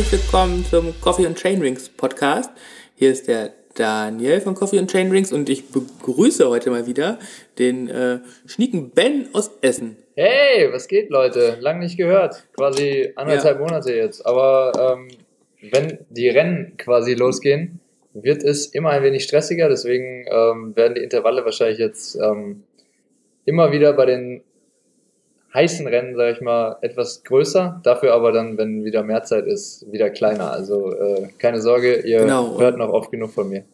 Herzlich willkommen zum Coffee and Chainrings Podcast. Hier ist der Daniel von Coffee and Chainrings und ich begrüße heute mal wieder den äh, schnieken Ben aus Essen. Hey, was geht, Leute? Lang nicht gehört. Quasi anderthalb ja. Monate jetzt. Aber ähm, wenn die Rennen quasi losgehen, wird es immer ein wenig stressiger. Deswegen ähm, werden die Intervalle wahrscheinlich jetzt ähm, immer wieder bei den heißen Rennen, sage ich mal, etwas größer. Dafür aber dann, wenn wieder mehr Zeit ist, wieder kleiner. Also äh, keine Sorge, ihr genau. hört noch oft genug von mir.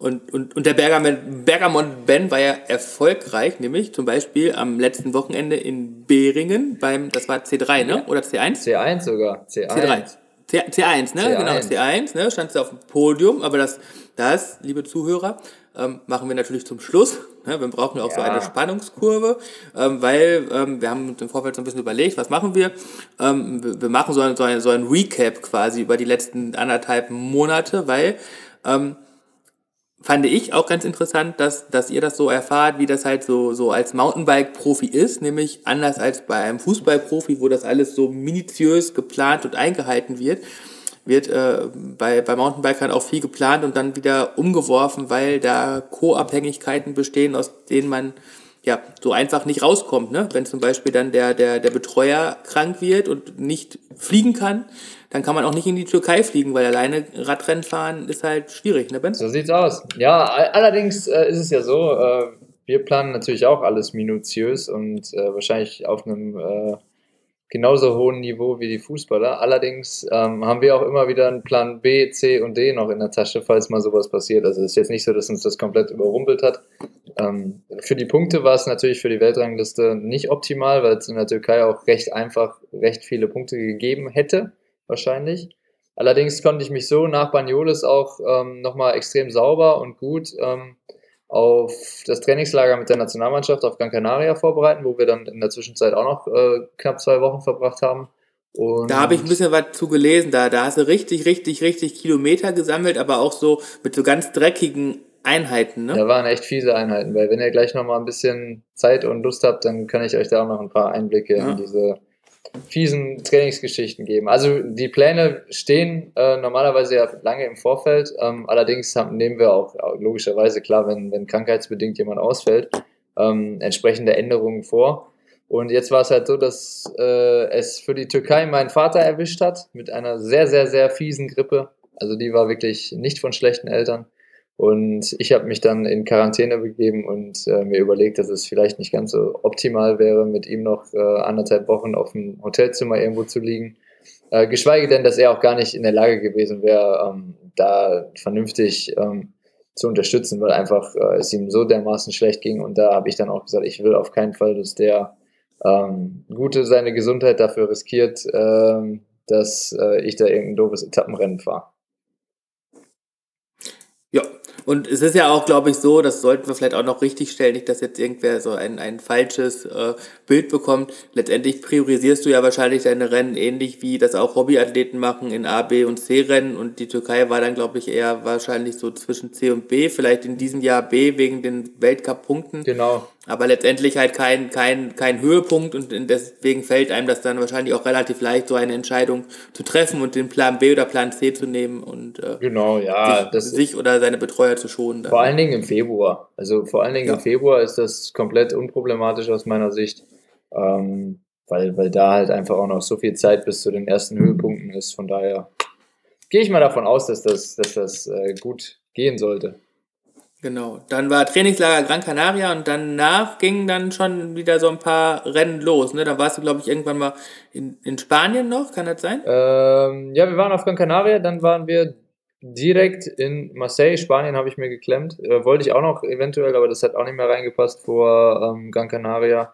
Und, und, und der Bergamon, Bergamon Ben war ja erfolgreich, nämlich zum Beispiel am letzten Wochenende in Beringen beim, das war C3, ne? Oder C1? C1 sogar. C1. C3. C, C1, ne? C1. Genau, C1, ne? Stand auf dem Podium, aber das, das, liebe Zuhörer, ähm, machen wir natürlich zum Schluss. Ne? Wir brauchen ja auch ja. so eine Spannungskurve, ähm, weil ähm, wir haben uns im Vorfeld so ein bisschen überlegt, was machen wir? Ähm, wir, wir machen so ein, so, ein, so ein Recap quasi über die letzten anderthalb Monate, weil ähm, fand ich auch ganz interessant, dass, dass ihr das so erfahrt, wie das halt so, so als Mountainbike-Profi ist, nämlich anders als bei einem Fußball-Profi, wo das alles so minutiös geplant und eingehalten wird, wird äh, bei, bei Mountainbikern auch viel geplant und dann wieder umgeworfen, weil da Co-Abhängigkeiten bestehen, aus denen man ja so einfach nicht rauskommt. Ne? Wenn zum Beispiel dann der, der, der Betreuer krank wird und nicht fliegen kann, dann kann man auch nicht in die Türkei fliegen, weil alleine Radrennen fahren ist halt schwierig, ne Ben? So sieht's aus. Ja, allerdings äh, ist es ja so, äh, wir planen natürlich auch alles minutiös und äh, wahrscheinlich auf einem äh, genauso hohen Niveau wie die Fußballer. Allerdings ähm, haben wir auch immer wieder einen Plan B, C und D noch in der Tasche, falls mal sowas passiert. Also es ist jetzt nicht so, dass uns das komplett überrumpelt hat. Ähm, für die Punkte war es natürlich für die Weltrangliste nicht optimal, weil es in der Türkei auch recht einfach recht viele Punkte gegeben hätte wahrscheinlich. Allerdings konnte ich mich so nach Banyoles auch ähm, nochmal extrem sauber und gut ähm, auf das Trainingslager mit der Nationalmannschaft auf Gran Canaria vorbereiten, wo wir dann in der Zwischenzeit auch noch äh, knapp zwei Wochen verbracht haben. Und da habe ich ein bisschen was zu gelesen. Da, da hast du richtig, richtig, richtig Kilometer gesammelt, aber auch so mit so ganz dreckigen Einheiten, ne? Da waren echt fiese Einheiten, weil wenn ihr gleich nochmal ein bisschen Zeit und Lust habt, dann kann ich euch da auch noch ein paar Einblicke ja. in diese fiesen Trainingsgeschichten geben. Also die Pläne stehen äh, normalerweise ja lange im Vorfeld. Ähm, allerdings haben, nehmen wir auch, logischerweise klar, wenn, wenn krankheitsbedingt jemand ausfällt, ähm, entsprechende Änderungen vor. Und jetzt war es halt so, dass äh, es für die Türkei meinen Vater erwischt hat mit einer sehr, sehr, sehr fiesen Grippe. Also die war wirklich nicht von schlechten Eltern. Und ich habe mich dann in Quarantäne begeben und äh, mir überlegt, dass es vielleicht nicht ganz so optimal wäre, mit ihm noch äh, anderthalb Wochen auf dem Hotelzimmer irgendwo zu liegen. Äh, geschweige denn, dass er auch gar nicht in der Lage gewesen wäre, ähm, da vernünftig ähm, zu unterstützen, weil einfach äh, es ihm so dermaßen schlecht ging. Und da habe ich dann auch gesagt, ich will auf keinen Fall, dass der ähm, Gute seine Gesundheit dafür riskiert, ähm, dass äh, ich da irgendein doofes Etappenrennen fahre. Und es ist ja auch, glaube ich, so, das sollten wir vielleicht auch noch richtig stellen, nicht, dass jetzt irgendwer so ein, ein falsches äh, Bild bekommt. Letztendlich priorisierst du ja wahrscheinlich deine Rennen ähnlich wie das auch Hobbyathleten machen in A, B und C-Rennen. Und die Türkei war dann, glaube ich, eher wahrscheinlich so zwischen C und B, vielleicht in diesem Jahr B wegen den Weltcup-Punkten. Genau aber letztendlich halt kein, kein, kein Höhepunkt und deswegen fällt einem das dann wahrscheinlich auch relativ leicht, so eine Entscheidung zu treffen und den Plan B oder Plan C zu nehmen und äh, genau, ja, sich, sich oder seine Betreuer zu schonen. Dann. Vor allen Dingen im Februar. Also vor allen Dingen ja. im Februar ist das komplett unproblematisch aus meiner Sicht, ähm, weil, weil da halt einfach auch noch so viel Zeit bis zu den ersten Höhepunkten ist. Von daher gehe ich mal davon aus, dass das, dass das äh, gut gehen sollte. Genau. Dann war Trainingslager Gran Canaria und danach gingen dann schon wieder so ein paar Rennen los. Ne? Da warst du, glaube ich, irgendwann mal in, in Spanien noch, kann das sein? Ähm, ja, wir waren auf Gran Canaria, dann waren wir direkt in Marseille, Spanien habe ich mir geklemmt. Äh, wollte ich auch noch eventuell, aber das hat auch nicht mehr reingepasst vor ähm, Gran Canaria.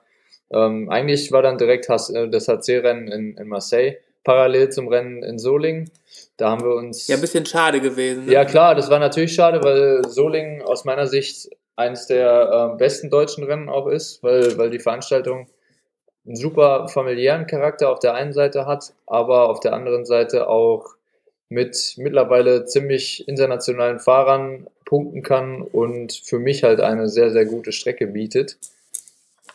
Ähm, eigentlich war dann direkt das HC-Rennen in, in Marseille parallel zum Rennen in Solingen. Da haben wir uns. Ja, ein bisschen schade gewesen. Ne? Ja, klar, das war natürlich schade, weil Solingen aus meiner Sicht eines der äh, besten deutschen Rennen auch ist, weil, weil die Veranstaltung einen super familiären Charakter auf der einen Seite hat, aber auf der anderen Seite auch mit mittlerweile ziemlich internationalen Fahrern punkten kann und für mich halt eine sehr, sehr gute Strecke bietet.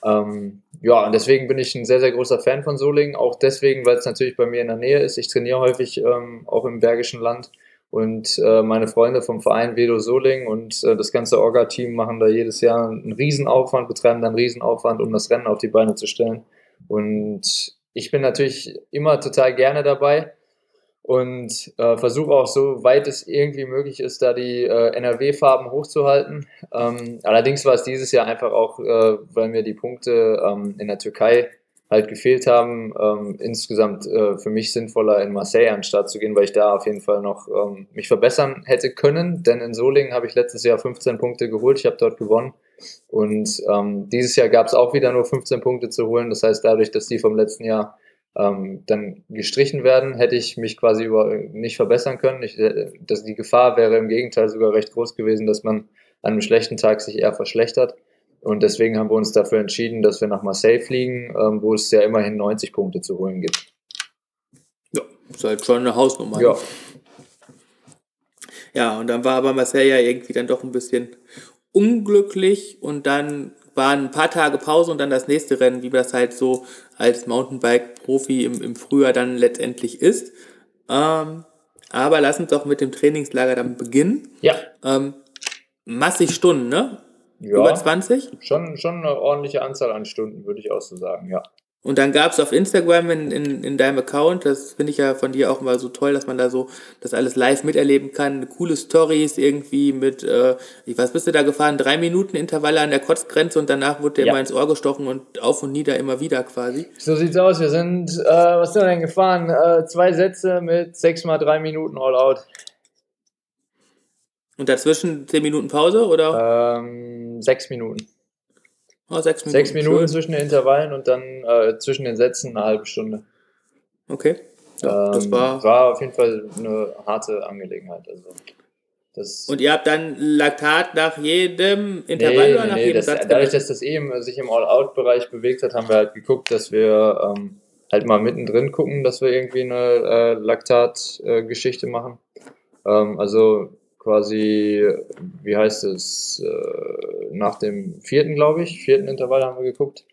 Ähm, ja, und deswegen bin ich ein sehr, sehr großer Fan von Solingen. Auch deswegen, weil es natürlich bei mir in der Nähe ist. Ich trainiere häufig ähm, auch im Bergischen Land. Und äh, meine Freunde vom Verein Vedo Soling und äh, das ganze Orga-Team machen da jedes Jahr einen Riesenaufwand, betreiben da einen Riesenaufwand, um das Rennen auf die Beine zu stellen. Und ich bin natürlich immer total gerne dabei und äh, versuche auch so weit es irgendwie möglich ist, da die äh, NRW-Farben hochzuhalten. Ähm, allerdings war es dieses Jahr einfach auch, äh, weil mir die Punkte ähm, in der Türkei halt gefehlt haben, ähm, insgesamt äh, für mich sinnvoller in Marseille an Start zu gehen, weil ich da auf jeden Fall noch ähm, mich verbessern hätte können, denn in Solingen habe ich letztes Jahr 15 Punkte geholt, ich habe dort gewonnen. Und ähm, dieses Jahr gab es auch wieder nur 15 Punkte zu holen, das heißt dadurch, dass die vom letzten Jahr ähm, dann gestrichen werden, hätte ich mich quasi über, nicht verbessern können. Ich, äh, das, die Gefahr wäre im Gegenteil sogar recht groß gewesen, dass man an einem schlechten Tag sich eher verschlechtert. Und deswegen haben wir uns dafür entschieden, dass wir nach Marseille fliegen, ähm, wo es ja immerhin 90 Punkte zu holen gibt. Ja, ist halt schon eine Hausnummer. Ja. Ja, und dann war aber Marseille ja irgendwie dann doch ein bisschen unglücklich und dann waren ein paar Tage Pause und dann das nächste Rennen, wie das halt so als Mountainbike-Profi im, im Frühjahr dann letztendlich ist. Ähm, aber lass uns doch mit dem Trainingslager dann beginnen. Ja. Ähm, massig Stunden, ne? Ja, Über 20? Schon, schon eine ordentliche Anzahl an Stunden, würde ich auch so sagen, ja. Und dann gab es auf Instagram in, in, in deinem Account, das finde ich ja von dir auch immer so toll, dass man da so das alles live miterleben kann. Coole Stories irgendwie mit, äh, ich weiß, bist du da gefahren? Drei Minuten Intervalle an der Kotzgrenze und danach wurde der ja. immer ins Ohr gestochen und auf und nieder immer wieder quasi. So sieht's aus. Wir sind, äh, was sind wir denn gefahren? Äh, zwei Sätze mit sechs mal drei Minuten All Out. Und dazwischen zehn Minuten Pause oder? Ähm, sechs Minuten. Oh, sechs Minuten. Sechs Minuten zwischen den Intervallen und dann äh, zwischen den Sätzen eine halbe Stunde. Okay. Ja, ähm, das war, war auf jeden Fall eine harte Angelegenheit. Also, das und ihr habt dann Laktat nach jedem Intervall nee, oder nach nee, jedem das, Satz? Dadurch, dass das eben sich im All-Out-Bereich bewegt hat, haben wir halt geguckt, dass wir ähm, halt mal mittendrin gucken, dass wir irgendwie eine äh, Laktat-Geschichte äh, machen. Ähm, also quasi, wie heißt es, äh, nach dem vierten, glaube ich, vierten Intervall haben wir geguckt.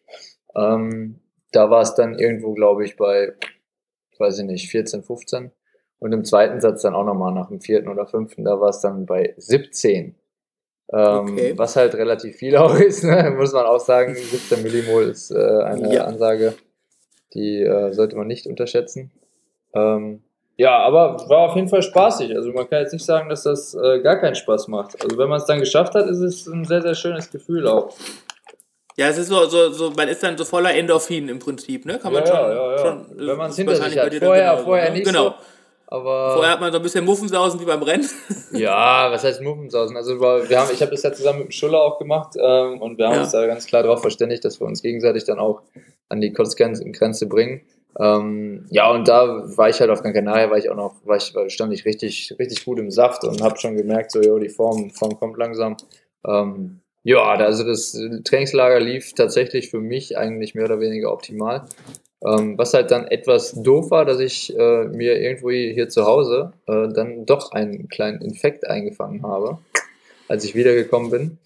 Ähm, da war es dann irgendwo, glaube ich, bei, weiß ich nicht, 14, 15. Und im zweiten Satz dann auch nochmal nach dem vierten oder fünften, da war es dann bei 17. Ähm, okay. Was halt relativ viel auch ist, ne? muss man auch sagen. 17 Millimol ist äh, eine ja. Ansage, die äh, sollte man nicht unterschätzen. Ähm, ja, aber war auf jeden Fall spaßig. Also man kann jetzt nicht sagen, dass das äh, gar keinen Spaß macht. Also wenn man es dann geschafft hat, ist es ein sehr, sehr schönes Gefühl auch. Ja, es ist so, so, so man ist dann so voller Endorphin im Prinzip, ne? Kann man ja, schon, ja, ja. schon. Wenn man es hinter sich hat. Vorher, genau, vorher ne? nicht genau. so. Aber Vorher hat man so ein bisschen Muffensausen wie beim Rennen. ja, was heißt Muffensausen? Also wir haben, ich habe das ja zusammen mit dem Schuller auch gemacht ähm, und wir haben ja. uns da ganz klar darauf verständigt, dass wir uns gegenseitig dann auch an die Kurzgrenze bringen. Ähm, ja, und da war ich halt auf Gran Canaria, war ich auch noch, war ich, stand ich richtig, richtig gut im Saft und habe schon gemerkt, so, jo, die Form, Form kommt langsam. Ähm, ja, also das Trainingslager lief tatsächlich für mich eigentlich mehr oder weniger optimal. Ähm, was halt dann etwas doof war, dass ich äh, mir irgendwo hier zu Hause äh, dann doch einen kleinen Infekt eingefangen habe, als ich wiedergekommen bin.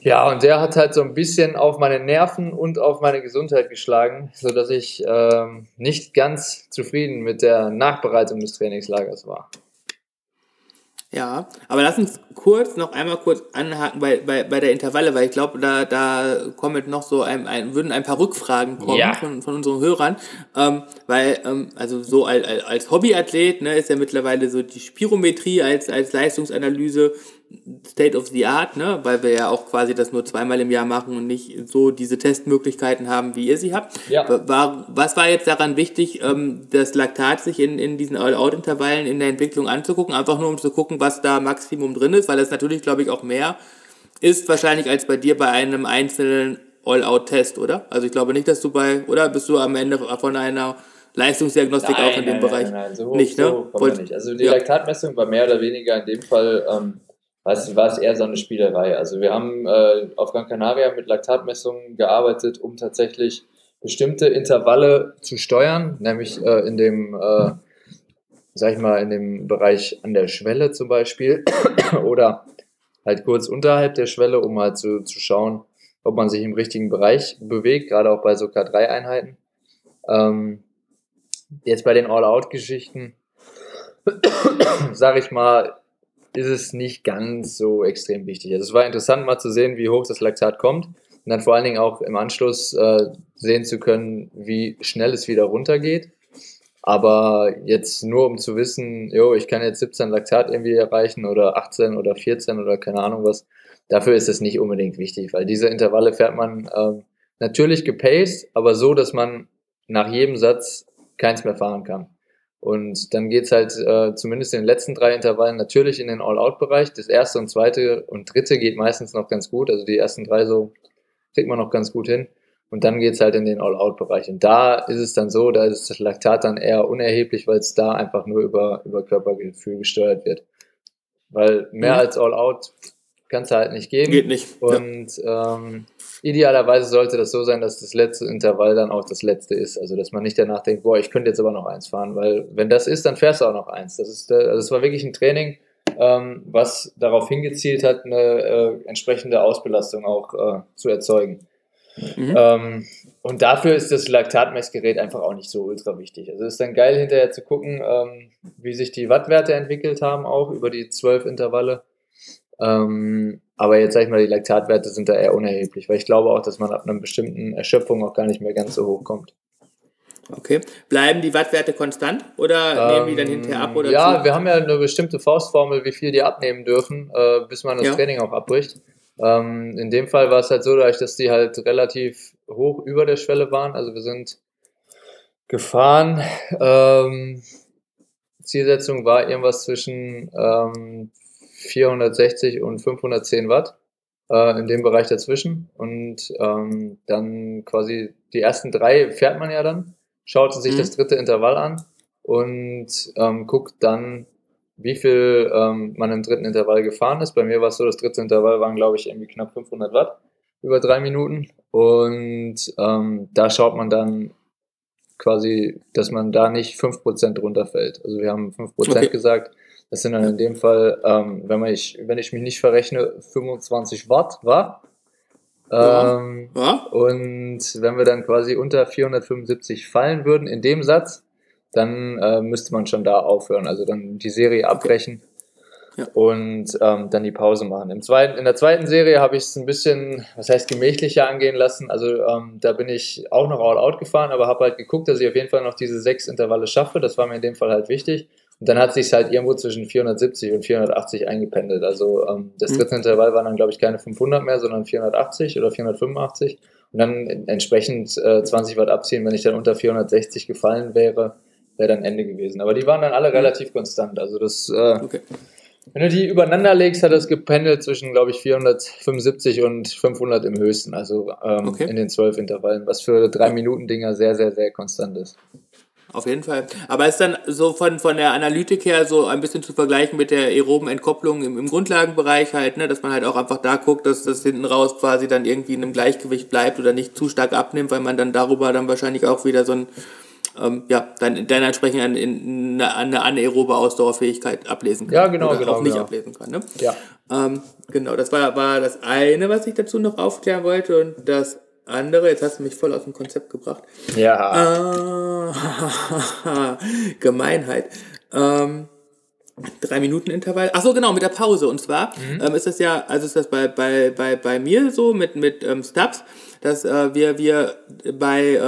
Ja, und der hat halt so ein bisschen auf meine Nerven und auf meine Gesundheit geschlagen, sodass ich ähm, nicht ganz zufrieden mit der Nachbereitung des Trainingslagers war. Ja, aber lass uns kurz noch einmal kurz anhaken bei, bei, bei der Intervalle, weil ich glaube, da, da kommen noch so ein, ein, würden ein paar Rückfragen kommen ja. von, von unseren Hörern. Ähm, weil, ähm, also so als, als Hobbyathlet ne, ist ja mittlerweile so die Spirometrie als, als Leistungsanalyse State of the Art, ne? weil wir ja auch quasi das nur zweimal im Jahr machen und nicht so diese Testmöglichkeiten haben, wie ihr sie habt. Ja. War, was war jetzt daran wichtig, ähm, das Laktat sich in, in diesen All-Out-Intervallen in der Entwicklung anzugucken? Einfach nur um zu gucken, was da Maximum drin ist, weil das natürlich, glaube ich, auch mehr ist wahrscheinlich als bei dir bei einem einzelnen All-Out-Test, oder? Also ich glaube nicht, dass du bei, oder bist du am Ende von einer Leistungsdiagnostik nein, auch in dem nein, Bereich? Nein, nein, so, nicht, ne? so ne? nicht. Also die ja. Laktatmessung war mehr oder weniger in dem Fall ähm, war es eher so eine Spielerei. Also wir haben äh, auf Gran Canaria mit Laktatmessungen gearbeitet, um tatsächlich bestimmte Intervalle zu steuern, nämlich äh, in dem, äh, sag ich mal, in dem Bereich an der Schwelle zum Beispiel oder halt kurz unterhalb der Schwelle, um halt zu, zu schauen, ob man sich im richtigen Bereich bewegt, gerade auch bei so K3-Einheiten. Ähm, jetzt bei den All-Out-Geschichten, sage ich mal, ist es nicht ganz so extrem wichtig. Also es war interessant mal zu sehen, wie hoch das Laktat kommt und dann vor allen Dingen auch im Anschluss äh, sehen zu können, wie schnell es wieder runtergeht. Aber jetzt nur um zu wissen, jo, ich kann jetzt 17 Laktat irgendwie erreichen oder 18 oder 14 oder keine Ahnung was, dafür ist es nicht unbedingt wichtig, weil diese Intervalle fährt man ähm, natürlich gepaced, aber so, dass man nach jedem Satz keins mehr fahren kann. Und dann geht's halt äh, zumindest in den letzten drei Intervallen natürlich in den All-Out-Bereich. Das erste und zweite und dritte geht meistens noch ganz gut. Also die ersten drei so kriegt man noch ganz gut hin. Und dann geht's halt in den All-Out-Bereich. Und da ist es dann so, da ist das Laktat dann eher unerheblich, weil es da einfach nur über, über Körpergefühl gesteuert wird. Weil mehr mhm. als All-Out kannst du halt nicht geben. Geht nicht. Und ja. ähm, idealerweise sollte das so sein, dass das letzte Intervall dann auch das letzte ist. Also dass man nicht danach denkt, boah, ich könnte jetzt aber noch eins fahren, weil wenn das ist, dann fährst du auch noch eins. Das ist, also das war wirklich ein Training, ähm, was darauf hingezielt hat, eine äh, entsprechende Ausbelastung auch äh, zu erzeugen. Mhm. Ähm, und dafür ist das Laktatmessgerät einfach auch nicht so ultra wichtig. Also es ist dann geil hinterher zu gucken, ähm, wie sich die Wattwerte entwickelt haben, auch über die zwölf Intervalle. Ähm, aber jetzt sag ich mal, die Laktatwerte sind da eher unerheblich, weil ich glaube auch, dass man ab einer bestimmten Erschöpfung auch gar nicht mehr ganz so hoch kommt. Okay. Bleiben die Wattwerte konstant oder ähm, nehmen die dann hinterher ab? Oder ja, zu? wir haben ja eine bestimmte Faustformel, wie viel die abnehmen dürfen, äh, bis man das ja. Training auch abbricht. Ähm, in dem Fall war es halt so, dass die halt relativ hoch über der Schwelle waren. Also wir sind gefahren. Ähm, Zielsetzung war irgendwas zwischen ähm, 460 und 510 Watt äh, in dem Bereich dazwischen. Und ähm, dann quasi die ersten drei fährt man ja dann, schaut sich mhm. das dritte Intervall an und ähm, guckt dann, wie viel ähm, man im dritten Intervall gefahren ist. Bei mir war es so, das dritte Intervall waren, glaube ich, irgendwie knapp 500 Watt über drei Minuten. Und ähm, da schaut man dann quasi, dass man da nicht 5% runterfällt. Also wir haben 5% okay. gesagt. Das sind dann in dem Fall, ähm, wenn, man ich, wenn ich mich nicht verrechne, 25 Watt, war. Ähm, ja. Ja. Und wenn wir dann quasi unter 475 fallen würden in dem Satz, dann äh, müsste man schon da aufhören. Also dann die Serie abbrechen ja. und ähm, dann die Pause machen. Im zweiten, in der zweiten Serie habe ich es ein bisschen, was heißt gemächlicher angehen lassen. Also ähm, da bin ich auch noch all out gefahren, aber habe halt geguckt, dass ich auf jeden Fall noch diese sechs Intervalle schaffe. Das war mir in dem Fall halt wichtig. Und dann hat sich halt irgendwo zwischen 470 und 480 eingependelt. Also ähm, das mhm. dritte mhm. Intervall waren dann, glaube ich, keine 500 mehr, sondern 480 oder 485. Und dann entsprechend äh, 20 Watt abziehen, wenn ich dann unter 460 gefallen wäre, wäre dann Ende gewesen. Aber die waren dann alle mhm. relativ konstant. Also das, äh, okay. wenn du die übereinander legst, hat das gependelt zwischen, glaube ich, 475 und 500 im höchsten. Also ähm, okay. in den zwölf Intervallen, was für drei Minuten Dinger sehr, sehr, sehr konstant ist. Auf jeden Fall. Aber ist dann so von, von der Analytik her so ein bisschen zu vergleichen mit der aeroben Entkopplung im, im Grundlagenbereich halt, ne, dass man halt auch einfach da guckt, dass das hinten raus quasi dann irgendwie in einem Gleichgewicht bleibt oder nicht zu stark abnimmt, weil man dann darüber dann wahrscheinlich auch wieder so ein, ähm, ja, dann, dann entsprechend eine, eine, eine anaerobe Ausdauerfähigkeit ablesen kann. Ja, genau, oder genau. Auch nicht genau. ablesen kann, ne? Ja. Ähm, genau, das war, war das eine, was ich dazu noch aufklären wollte und das andere, jetzt hast du mich voll aus dem Konzept gebracht. Ja. Ah, Gemeinheit. Ähm, drei Minuten Intervall. Ach so, genau, mit der Pause. Und zwar mhm. ähm, ist das ja, also ist das bei, bei, bei, bei mir so mit, mit ähm, Stubs, dass äh, wir, wir bei äh,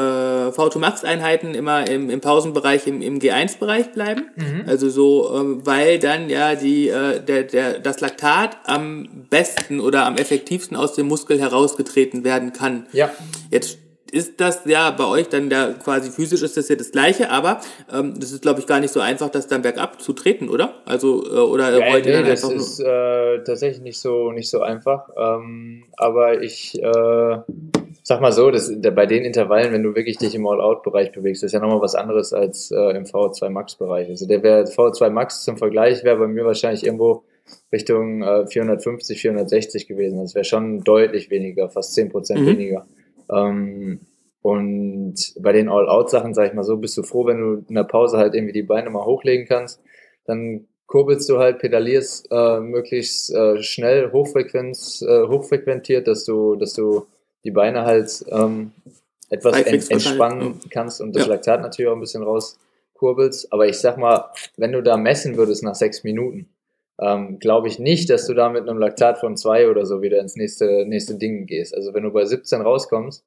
V2 Max Einheiten immer im, im Pausenbereich, im, im G1-Bereich bleiben. Mhm. Also so, ähm, weil dann ja die, äh, der, der, das Laktat am besten oder am effektivsten aus dem Muskel herausgetreten werden kann. Ja. Jetzt ist das ja bei euch dann da quasi physisch ist das ja das gleiche, aber ähm, das ist glaube ich gar nicht so einfach, das dann bergab zu treten, oder? Also äh, oder ja, wollt nee, ihr dann das ist äh, tatsächlich nicht so nicht so einfach. Ähm, aber ich äh, sag mal so, das, der, bei den Intervallen, wenn du wirklich dich im All-Out-Bereich bewegst, ist ja nochmal was anderes als äh, im VO2 Max-Bereich. Also der wäre VO2 Max zum Vergleich wäre bei mir wahrscheinlich irgendwo Richtung äh, 450, 460 gewesen. Das wäre schon deutlich weniger, fast 10% mhm. weniger. Ähm, und bei den All-Out-Sachen, sag ich mal so, bist du froh, wenn du in der Pause halt irgendwie die Beine mal hochlegen kannst. Dann kurbelst du halt, pedalierst äh, möglichst äh, schnell, hochfrequenz, äh, hochfrequentiert, dass du, dass du die Beine halt ähm, etwas ent entspannen kannst und das ja. Laktat natürlich auch ein bisschen rauskurbelst. Aber ich sag mal, wenn du da messen würdest nach sechs Minuten, ähm, glaube ich nicht, dass du da mit einem Laktat von zwei oder so wieder ins nächste, nächste Ding gehst. Also wenn du bei 17 rauskommst,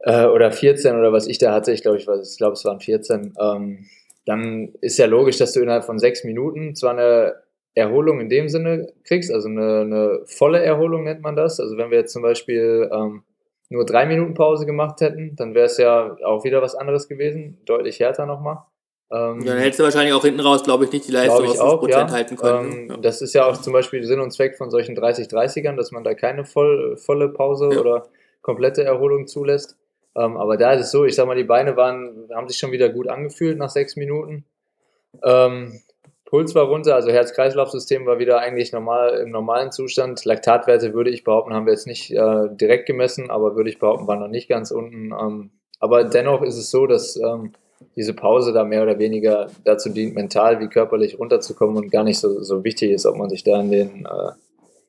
äh, oder 14 oder was ich da hatte, ich glaube, ich, ich glaube, es waren 14, ähm, dann ist ja logisch, dass du innerhalb von sechs Minuten zwar eine Erholung in dem Sinne kriegst, also eine, eine volle Erholung nennt man das. Also wenn wir jetzt zum Beispiel ähm, nur drei Minuten Pause gemacht hätten, dann wäre es ja auch wieder was anderes gewesen, deutlich härter nochmal. Ähm, ja, dann hättest du wahrscheinlich auch hinten raus, glaube ich, nicht die Leistung auf 5% ja. halten können. Ähm, ja. Das ist ja auch zum Beispiel Sinn und Zweck von solchen 30-30ern, dass man da keine voll, volle Pause ja. oder komplette Erholung zulässt. Ähm, aber da ist es so, ich sag mal, die Beine waren, haben sich schon wieder gut angefühlt nach sechs Minuten. Ähm, Puls war runter, also Herz-Kreislauf-System war wieder eigentlich normal im normalen Zustand. Laktatwerte würde ich behaupten, haben wir jetzt nicht äh, direkt gemessen, aber würde ich behaupten, waren noch nicht ganz unten. Ähm, aber dennoch ist es so, dass ähm, diese Pause da mehr oder weniger dazu dient, mental wie körperlich runterzukommen und gar nicht so, so wichtig ist, ob man sich da in den äh,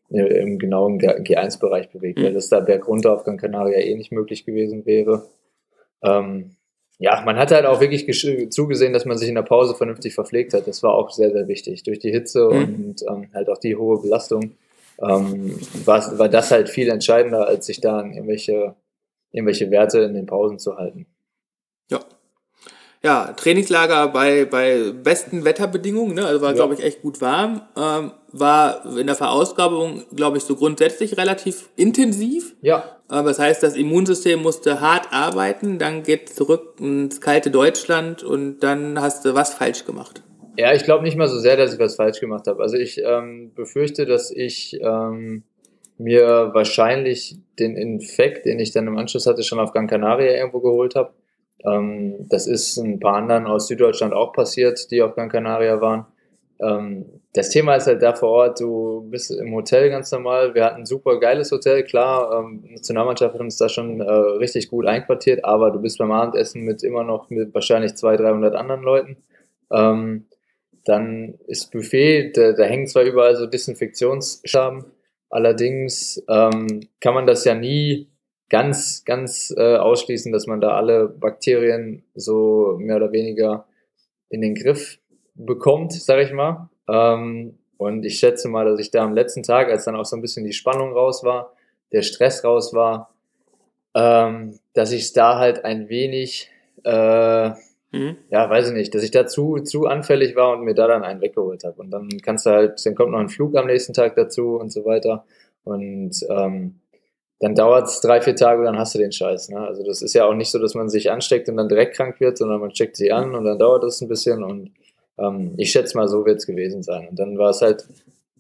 im genauen G1-Bereich bewegt, mhm. weil das da bergunter auf Gran Canaria eh nicht möglich gewesen wäre. Ähm, ja, man hat halt auch wirklich zugesehen, dass man sich in der Pause vernünftig verpflegt hat. Das war auch sehr, sehr wichtig. Durch die Hitze mhm. und ähm, halt auch die hohe Belastung ähm, war, war das halt viel entscheidender, als sich da irgendwelche, irgendwelche Werte in den Pausen zu halten. Ja, Trainingslager bei, bei besten Wetterbedingungen, ne? also war, ja. glaube ich, echt gut warm. Ähm, war in der Verausgabung, glaube ich, so grundsätzlich relativ intensiv. Ja. Äh, das heißt, das Immunsystem musste hart arbeiten, dann geht zurück ins kalte Deutschland und dann hast du was falsch gemacht. Ja, ich glaube nicht mal so sehr, dass ich was falsch gemacht habe. Also ich ähm, befürchte, dass ich ähm, mir wahrscheinlich den Infekt, den ich dann im Anschluss hatte, schon auf Gran Canaria irgendwo geholt habe. Ähm, das ist ein paar anderen aus Süddeutschland auch passiert, die auf Gran Canaria waren. Ähm, das Thema ist halt da vor Ort, du bist im Hotel ganz normal. Wir hatten ein super geiles Hotel, klar. Ähm, Nationalmannschaft hat uns da schon äh, richtig gut einquartiert, aber du bist beim Abendessen mit immer noch mit wahrscheinlich 200, 300 anderen Leuten. Ähm, dann ist Buffet, da, da hängen zwar überall so Desinfektionsschaben, allerdings ähm, kann man das ja nie ganz, ganz äh, ausschließen, dass man da alle Bakterien so mehr oder weniger in den Griff bekommt, sag ich mal. Ähm, und ich schätze mal, dass ich da am letzten Tag, als dann auch so ein bisschen die Spannung raus war, der Stress raus war, ähm, dass ich da halt ein wenig, äh, mhm. ja, weiß ich nicht, dass ich da zu, zu anfällig war und mir da dann einen weggeholt habe. Und dann kannst du halt, dann kommt noch ein Flug am nächsten Tag dazu und so weiter. Und ähm, dann dauert es drei, vier Tage und dann hast du den Scheiß. Ne? Also das ist ja auch nicht so, dass man sich ansteckt und dann direkt krank wird, sondern man checkt sie an und dann dauert es ein bisschen und ähm, ich schätze mal, so wird es gewesen sein. Und dann war es halt.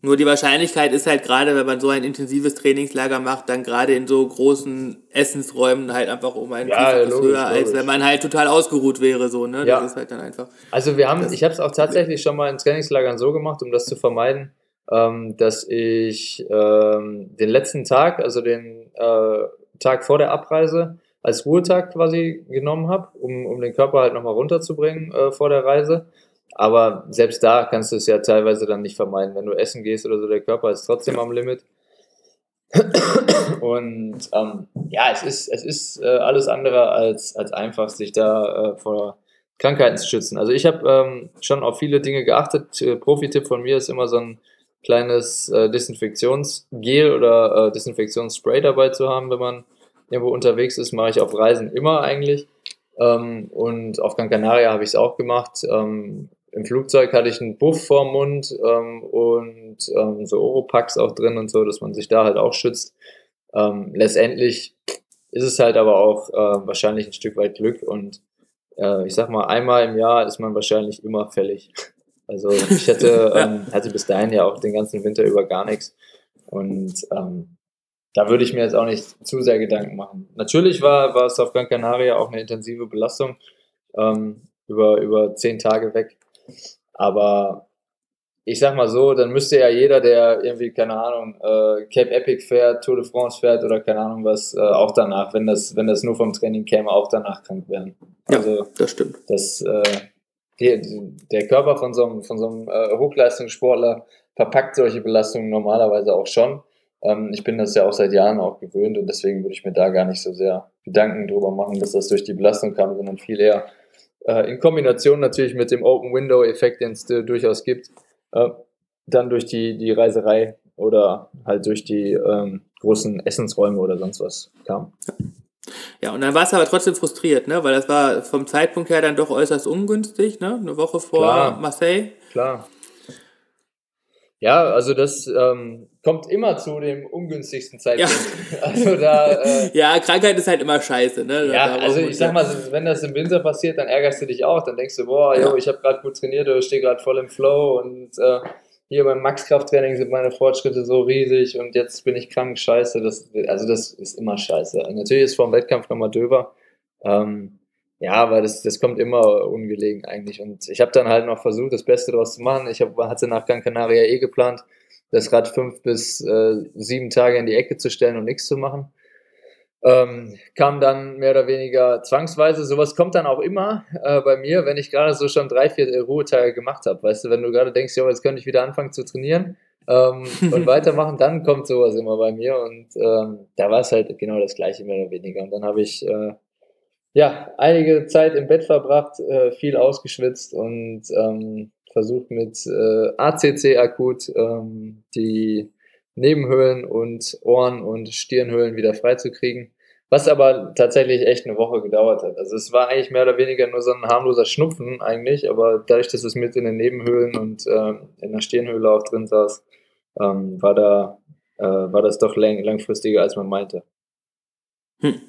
Nur die Wahrscheinlichkeit ist halt gerade, wenn man so ein intensives Trainingslager macht, dann gerade in so großen Essensräumen halt einfach um ein ja, logisch, höher, logisch. als wenn man halt total ausgeruht wäre, so, ne? Ja. Das ist halt dann einfach. Also wir haben, ich habe es auch tatsächlich schon mal in Trainingslagern so gemacht, um das zu vermeiden, ähm, dass ich ähm, den letzten Tag, also den äh, Tag vor der Abreise, als Ruhetag quasi genommen habe, um, um den Körper halt nochmal runterzubringen äh, vor der Reise. Aber selbst da kannst du es ja teilweise dann nicht vermeiden. Wenn du essen gehst oder so, der Körper ist trotzdem am Limit. Und ähm, ja, es ist, es ist äh, alles andere als, als einfach, sich da äh, vor Krankheiten zu schützen. Also ich habe ähm, schon auf viele Dinge geachtet. Äh, Profi-Tipp von mir ist immer so ein kleines äh, Desinfektionsgel oder äh, Desinfektionsspray dabei zu haben, wenn man irgendwo unterwegs ist. Mache ich auf Reisen immer eigentlich. Ähm, und auf Gran Canaria habe ich es auch gemacht. Ähm, Im Flugzeug hatte ich einen Buff vorm Mund ähm, und ähm, so Oropax auch drin und so, dass man sich da halt auch schützt. Ähm, letztendlich ist es halt aber auch äh, wahrscheinlich ein Stück weit Glück und äh, ich sag mal, einmal im Jahr ist man wahrscheinlich immer fällig. Also ich hätte, ähm, hatte bis dahin ja auch den ganzen Winter über gar nichts. Und ähm, da würde ich mir jetzt auch nicht zu sehr Gedanken machen. Natürlich war, war es auf Gran Canaria auch eine intensive Belastung, ähm, über, über zehn Tage weg. Aber ich sag mal so, dann müsste ja jeder, der irgendwie, keine Ahnung, äh, Cape Epic fährt, Tour de France fährt oder keine Ahnung was, äh, auch danach, wenn das, wenn das nur vom Training käme, auch danach krank werden. Also, ja, das stimmt. Das, äh, die, der Körper von so einem, von so einem äh, Hochleistungssportler verpackt solche Belastungen normalerweise auch schon. Ähm, ich bin das ja auch seit Jahren auch gewöhnt und deswegen würde ich mir da gar nicht so sehr Gedanken drüber machen, dass das durch die Belastung kam, sondern viel eher äh, in Kombination natürlich mit dem Open Window Effekt, den es durchaus gibt, äh, dann durch die, die Reiserei oder halt durch die ähm, großen Essensräume oder sonst was kam. Ja, und dann war es aber trotzdem frustriert, ne? Weil das war vom Zeitpunkt her dann doch äußerst ungünstig, ne? Eine Woche vor klar, Marseille. Klar. Ja, also das ähm, kommt immer zu dem ungünstigsten Zeitpunkt. Ja. Also da, äh, ja, Krankheit ist halt immer scheiße, ne? Ja, also ich sag mal, wenn das im Winter passiert, dann ärgerst du dich auch. Dann denkst du, boah, ja. yo, ich habe gerade gut trainiert oder stehe gerade voll im Flow und äh, hier beim Max-Kraft-Training sind meine Fortschritte so riesig und jetzt bin ich krank, scheiße. Das, also das ist immer scheiße. Natürlich ist vor dem Wettkampf nochmal döber. Ähm, ja, aber das, das kommt immer ungelegen eigentlich. Und ich habe dann halt noch versucht, das Beste daraus zu machen. Ich hab, hatte nach Gran Canaria eh geplant, das Rad fünf bis äh, sieben Tage in die Ecke zu stellen und nichts zu machen. Ähm, kam dann mehr oder weniger zwangsweise. Sowas kommt dann auch immer äh, bei mir, wenn ich gerade so schon drei, vier Ruhetage gemacht habe. Weißt du, wenn du gerade denkst, ja, jetzt könnte ich wieder anfangen zu trainieren ähm, und weitermachen, dann kommt sowas immer bei mir. Und ähm, da war es halt genau das Gleiche mehr oder weniger. Und dann habe ich äh, ja einige Zeit im Bett verbracht, äh, viel ausgeschwitzt und ähm, versucht mit äh, ACC akut ähm, die Nebenhöhlen und Ohren und Stirnhöhlen wieder freizukriegen. Was aber tatsächlich echt eine Woche gedauert hat. Also es war eigentlich mehr oder weniger nur so ein harmloser Schnupfen eigentlich, aber dadurch, dass es mit in den Nebenhöhlen und äh, in der Stirnhöhle auch drin saß, ähm, war da äh, war das doch lang langfristiger, als man meinte. Hm.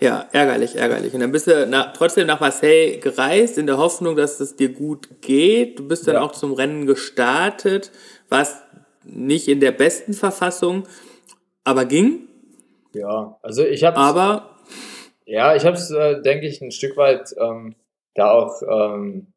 Ja, ärgerlich, ärgerlich. Und dann bist du nach, trotzdem nach Marseille gereist, in der Hoffnung, dass es dir gut geht. Du bist dann ja. auch zum Rennen gestartet, warst nicht in der besten Verfassung, aber ging. Ja, also ich habe Aber ja, ich habe es, äh, denke ich, ein Stück weit ähm, da auch ähm,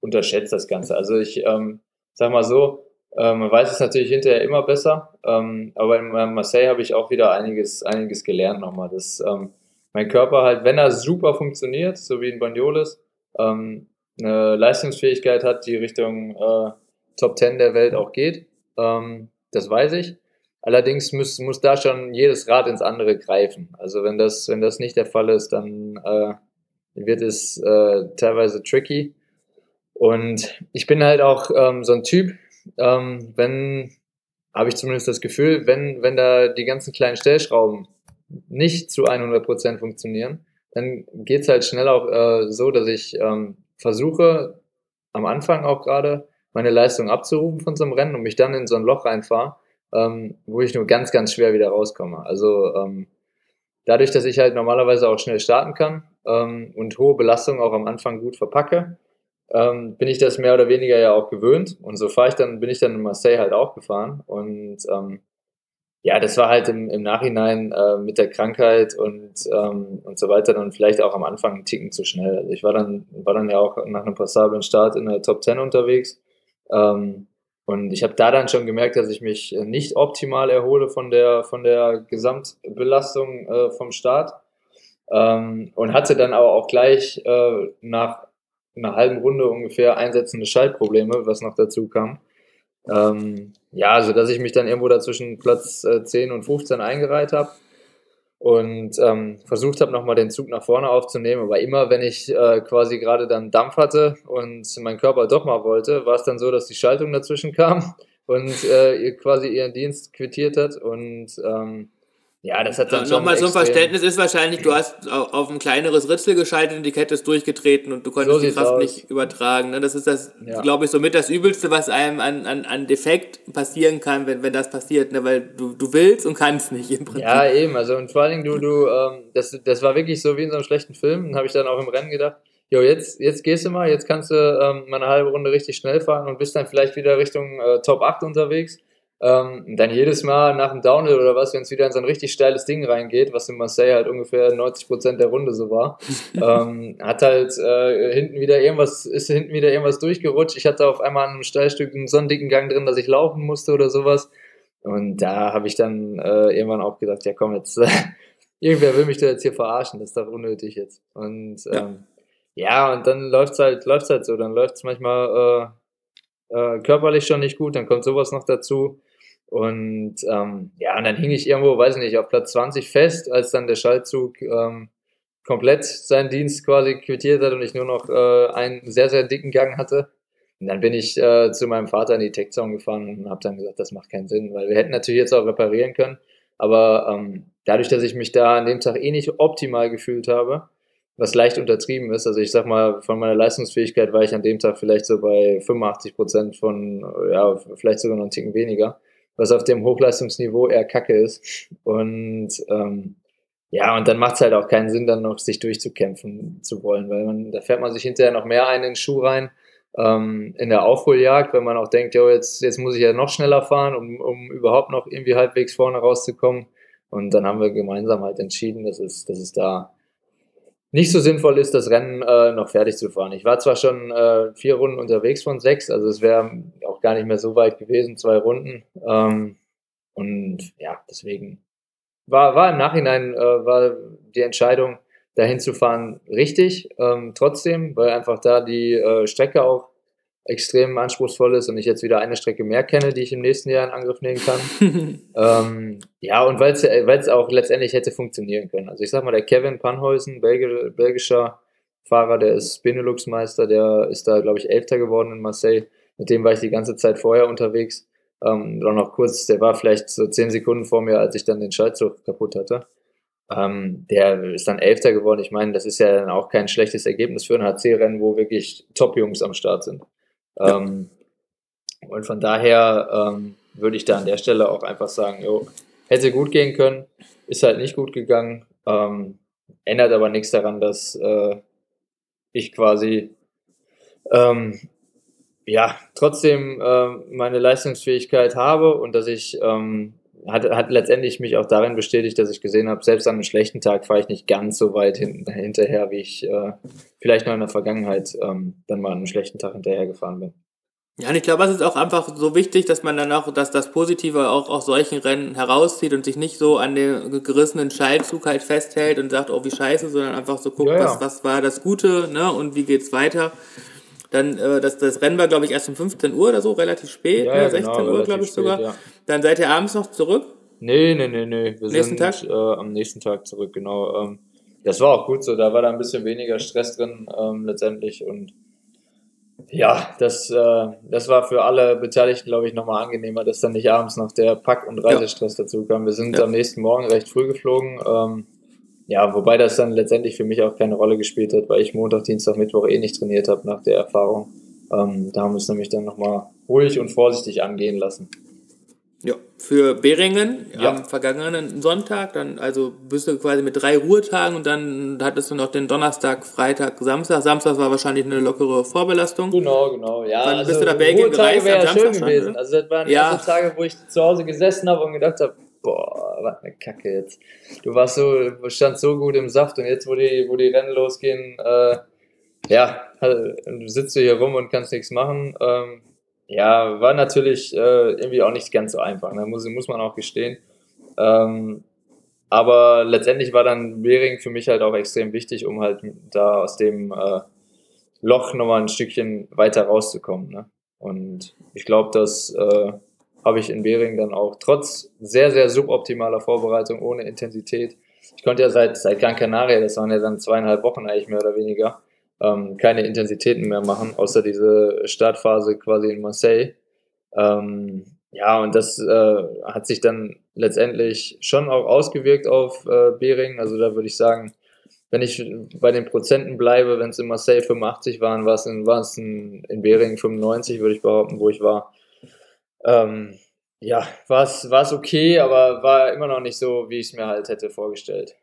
unterschätzt das Ganze. Also ich ähm, sag mal so, äh, man weiß es natürlich hinterher immer besser, ähm, aber in Marseille habe ich auch wieder einiges, einiges gelernt nochmal. Dass ähm, mein Körper halt, wenn er super funktioniert, so wie in Banyoles, ähm, eine Leistungsfähigkeit hat, die Richtung äh, Top 10 der Welt auch geht. Ähm, das weiß ich. Allerdings muss, muss da schon jedes Rad ins andere greifen. Also wenn das, wenn das nicht der Fall ist, dann äh, wird es äh, teilweise tricky. Und ich bin halt auch ähm, so ein Typ, ähm, wenn, habe ich zumindest das Gefühl, wenn, wenn da die ganzen kleinen Stellschrauben nicht zu 100% funktionieren, dann geht es halt schnell auch äh, so, dass ich ähm, versuche, am Anfang auch gerade meine Leistung abzurufen von so einem Rennen und mich dann in so ein Loch reinfahre ähm, wo ich nur ganz, ganz schwer wieder rauskomme. Also ähm, dadurch, dass ich halt normalerweise auch schnell starten kann ähm, und hohe Belastungen auch am Anfang gut verpacke, ähm, bin ich das mehr oder weniger ja auch gewöhnt. Und so fahre ich dann, bin ich dann in Marseille halt auch gefahren. Und ähm, ja, das war halt im, im Nachhinein äh, mit der Krankheit und, ähm, und so weiter dann vielleicht auch am Anfang einen Ticken zu schnell. Also ich war dann, war dann ja auch nach einem passablen Start in der Top 10 unterwegs. Ähm, und ich habe da dann schon gemerkt, dass ich mich äh, nicht optimal erhole von der, von der Gesamtbelastung äh, vom Start. Ähm, und hatte dann aber auch gleich äh, nach einer halben Runde ungefähr einsetzende Schaltprobleme, was noch dazu kam. Ähm, ja, also dass ich mich dann irgendwo dazwischen Platz äh, 10 und 15 eingereiht habe und ähm, versucht habe, nochmal den Zug nach vorne aufzunehmen. Aber immer, wenn ich äh, quasi gerade dann Dampf hatte und mein Körper doch mal wollte, war es dann so, dass die Schaltung dazwischen kam und äh, quasi ihren Dienst quittiert hat. Und ähm, ja, das hat dann ja, Nochmal so ein Verständnis ist wahrscheinlich, du hast auf ein kleineres Ritzel geschaltet und die Kette ist durchgetreten und du konntest so die Kraft aus. nicht übertragen. Ne? Das ist das, ja. glaube ich, somit das Übelste, was einem an, an, an Defekt passieren kann, wenn, wenn das passiert, ne? weil du, du willst und kannst nicht im Prinzip. Ja, eben. Also und vor allen Dingen, du, du, ähm, das, das war wirklich so wie in so einem schlechten Film. Dann habe ich dann auch im Rennen gedacht, jo, jetzt, jetzt gehst du mal, jetzt kannst du ähm, mal eine halbe Runde richtig schnell fahren und bist dann vielleicht wieder Richtung äh, Top 8 unterwegs. Ähm, dann jedes Mal nach dem Downhill oder was, wenn es wieder in so ein richtig steiles Ding reingeht, was in Marseille halt ungefähr 90% der Runde so war, ähm, hat halt äh, hinten wieder irgendwas, ist hinten wieder irgendwas durchgerutscht. Ich hatte auf einmal an einem Steilstück einen so einen dicken Gang drin, dass ich laufen musste oder sowas. Und da habe ich dann äh, irgendwann auch gedacht, ja komm jetzt, irgendwer will mich da jetzt hier verarschen, das ist doch unnötig jetzt. Und ähm, ja. ja. und dann läuft's halt, läuft's halt so, dann läuft's manchmal äh, äh, körperlich schon nicht gut, dann kommt sowas noch dazu. Und ähm, ja, und dann hing ich irgendwo, weiß nicht, auf Platz 20 fest, als dann der Schaltzug ähm, komplett seinen Dienst quasi quittiert hat und ich nur noch äh, einen sehr, sehr dicken Gang hatte. Und dann bin ich äh, zu meinem Vater in die Tech Zone gefahren und habe dann gesagt, das macht keinen Sinn, weil wir hätten natürlich jetzt auch reparieren können. Aber ähm, dadurch, dass ich mich da an dem Tag eh nicht optimal gefühlt habe, was leicht untertrieben ist, also ich sag mal, von meiner Leistungsfähigkeit war ich an dem Tag vielleicht so bei 85 Prozent von, ja, vielleicht sogar noch einen Ticken weniger, was auf dem Hochleistungsniveau eher kacke ist. Und ähm, ja, und dann macht es halt auch keinen Sinn, dann noch sich durchzukämpfen zu wollen, weil man, da fährt man sich hinterher noch mehr ein in den Schuh rein. Ähm, in der Aufholjagd, wenn man auch denkt, jo, jetzt, jetzt muss ich ja noch schneller fahren, um, um überhaupt noch irgendwie halbwegs vorne rauszukommen. Und dann haben wir gemeinsam halt entschieden, dass es, dass es da nicht so sinnvoll ist, das Rennen äh, noch fertig zu fahren. Ich war zwar schon äh, vier Runden unterwegs von sechs, also es wäre auch gar nicht mehr so weit gewesen, zwei Runden. Ähm, und ja, deswegen war, war im Nachhinein äh, war die Entscheidung, dahin zu fahren, richtig. Ähm, trotzdem, weil einfach da die äh, Strecke auch extrem anspruchsvoll ist und ich jetzt wieder eine Strecke mehr kenne, die ich im nächsten Jahr in Angriff nehmen kann. ähm, ja, und weil es auch letztendlich hätte funktionieren können. Also ich sag mal, der Kevin Panhäusen, Belgi belgischer Fahrer, der ist Benelux-Meister, der ist da, glaube ich, Elfter geworden in Marseille. Mit dem war ich die ganze Zeit vorher unterwegs. Ähm, dann noch kurz, der war vielleicht so zehn Sekunden vor mir, als ich dann den Schaltzug kaputt hatte. Ähm, der ist dann Elfter geworden. Ich meine, das ist ja dann auch kein schlechtes Ergebnis für ein HC-Rennen, wo wirklich Top-Jungs am Start sind. Ähm, und von daher ähm, würde ich da an der Stelle auch einfach sagen, jo, hätte gut gehen können, ist halt nicht gut gegangen, ähm, ändert aber nichts daran, dass äh, ich quasi ähm, ja trotzdem äh, meine Leistungsfähigkeit habe und dass ich ähm, hat, hat letztendlich mich auch darin bestätigt, dass ich gesehen habe, selbst an einem schlechten Tag fahre ich nicht ganz so weit hin, hinterher, wie ich äh, vielleicht noch in der Vergangenheit ähm, dann mal an einem schlechten Tag hinterher gefahren bin. Ja, und ich glaube, es ist auch einfach so wichtig, dass man dann auch, dass das Positive auch aus solchen Rennen herauszieht und sich nicht so an den gerissenen Schaltzug halt festhält und sagt, oh, wie scheiße, sondern einfach so guckt, ja, ja. Was, was war das Gute, ne, und wie geht's weiter. Dann, äh, das, das Rennen war, glaube ich, erst um 15 Uhr oder so, relativ spät, ja, ne? 16 genau, Uhr, glaube ich spät, sogar. Ja. Dann seid ihr abends noch zurück? Nee, nee, nee, nee. Wir nächsten sind Tag? Äh, am nächsten Tag zurück, genau. Ähm, das war auch gut so, da war da ein bisschen weniger Stress drin ähm, letztendlich und ja, das, äh, das war für alle Beteiligten, glaube ich, nochmal angenehmer, dass dann nicht abends noch der Pack- und Reisestress ja. dazu kam. Wir sind ja. am nächsten Morgen recht früh geflogen. Ähm, ja, wobei das dann letztendlich für mich auch keine Rolle gespielt hat, weil ich Montag, Dienstag, Mittwoch eh nicht trainiert habe nach der Erfahrung. Ähm, da haben wir es nämlich dann nochmal ruhig und vorsichtig angehen lassen. Ja, für Beringen ja. am vergangenen Sonntag, dann also bist du quasi mit drei Ruhetagen und dann hattest du noch den Donnerstag, Freitag, Samstag. Samstag war wahrscheinlich eine lockere Vorbelastung. Genau, genau. Ja, Wann also bist du nach Belgien gereist? Wäre ja schön gewesen. Also das waren ja. erste Tage, wo ich zu Hause gesessen habe und gedacht habe, boah, was eine Kacke jetzt. Du warst so, stand so gut im Saft und jetzt, wo die, wo die Rennen losgehen, äh, ja, sitzt du hier rum und kannst nichts machen. Ähm, ja, war natürlich äh, irgendwie auch nicht ganz so einfach, ne? muss, muss man auch gestehen. Ähm, aber letztendlich war dann Bering für mich halt auch extrem wichtig, um halt da aus dem äh, Loch nochmal ein Stückchen weiter rauszukommen. Ne? Und ich glaube, dass äh, habe ich in Bering dann auch trotz sehr, sehr suboptimaler Vorbereitung ohne Intensität. Ich konnte ja seit, seit Gran Canaria, das waren ja dann zweieinhalb Wochen eigentlich mehr oder weniger, ähm, keine Intensitäten mehr machen, außer diese Startphase quasi in Marseille. Ähm, ja, und das äh, hat sich dann letztendlich schon auch ausgewirkt auf äh, Bering. Also da würde ich sagen, wenn ich bei den Prozenten bleibe, wenn es in Marseille 85 waren, war es in, in, in Bering 95, würde ich behaupten, wo ich war. Ähm, ja, war es okay, aber war immer noch nicht so, wie ich es mir halt hätte vorgestellt.